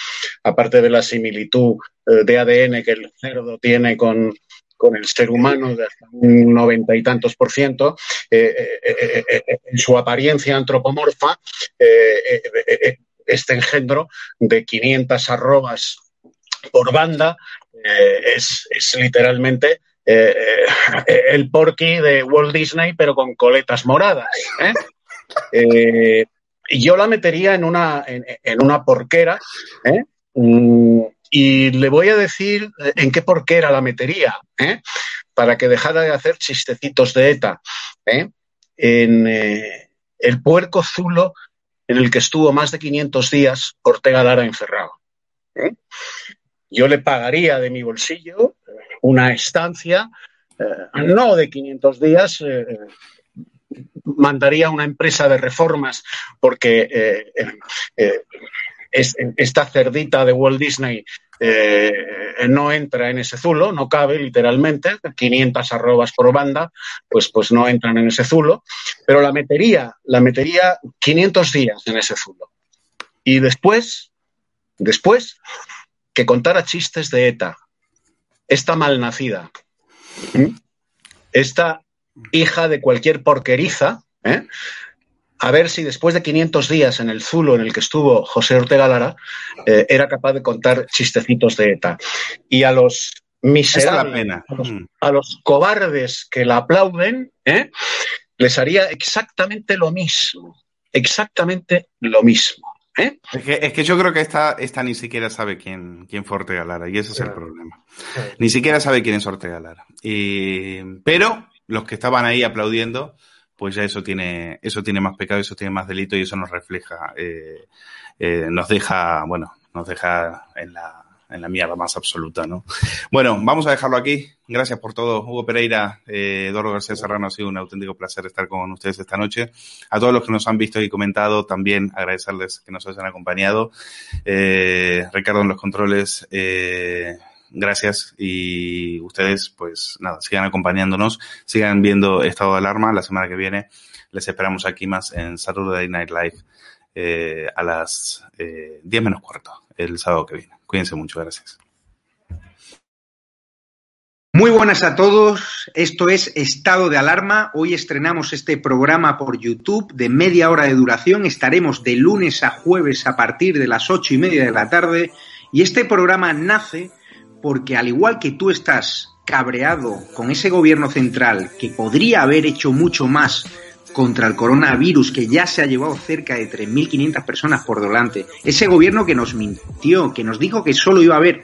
aparte de la similitud de ADN que el cerdo tiene con, con el ser humano de hasta un noventa y tantos por ciento, en su apariencia antropomorfa, este engendro de 500 arrobas por banda es, es literalmente eh, el porky de Walt Disney, pero con coletas moradas. ¿eh? Eh, yo la metería en una, en, en una porquera, mm, y le voy a decir en qué porquera la metería, para que dejara de hacer chistecitos de ETA. En el puerco zulo en el que estuvo más de 500 días Ortega Lara encerrado. Yo le pagaría de mi bolsillo una estancia, eh, no de 500 días, eh, mandaría una empresa de reformas porque eh, es, esta cerdita de Walt Disney no entra en ese zulo, no cabe literalmente, 500 arrobas por banda, pues, pues no entran en ese zulo, pero la metería, la metería 500 días en ese zulo. Y después, después, que contara chistes de ETA, esta malnacida, esta hija de cualquier porqueriza, ¿eh? A ver si después de 500 días en el zulo en el que estuvo José Ortega Lara, eh, era capaz de contar chistecitos de ETA. Y a los miserables, a los, a los, cobardes que la aplauden, ¿eh? les haría exactamente lo mismo, exactamente lo mismo. ¿Eh? Es, que, es, que, yo creo que esta, esta ni siquiera sabe quién, quién fue Ortega Lara, y ese es el problema. Ni siquiera sabe quién es Ortega Lara. Pero los que estaban ahí aplaudiendo, pues ya eso tiene, eso tiene más pecado, eso tiene más delito y eso nos refleja, eh, eh, nos deja, bueno, nos deja en la, en la mierda más absoluta, ¿no? Bueno, vamos a dejarlo aquí. Gracias por todo, Hugo Pereira, eh, Eduardo García Serrano, ha sido un auténtico placer estar con ustedes esta noche. A todos los que nos han visto y comentado, también agradecerles que nos hayan acompañado. Eh, Ricardo en los controles, eh, gracias y ustedes, pues nada, sigan acompañándonos, sigan viendo Estado de Alarma la semana que viene. Les esperamos aquí más en Saturday Night Live eh, a las eh, 10 menos cuarto el sábado que viene. Cuídense mucho, gracias. Muy buenas a todos, esto es Estado de Alarma. Hoy estrenamos este programa por YouTube de media hora de duración. Estaremos de lunes a jueves a partir de las ocho y media de la tarde. Y este programa nace porque al igual que tú estás cabreado con ese gobierno central que podría haber hecho mucho más contra el coronavirus, que ya se ha llevado cerca de 3.500 personas por delante, ese gobierno que nos mintió, que nos dijo que solo iba a haber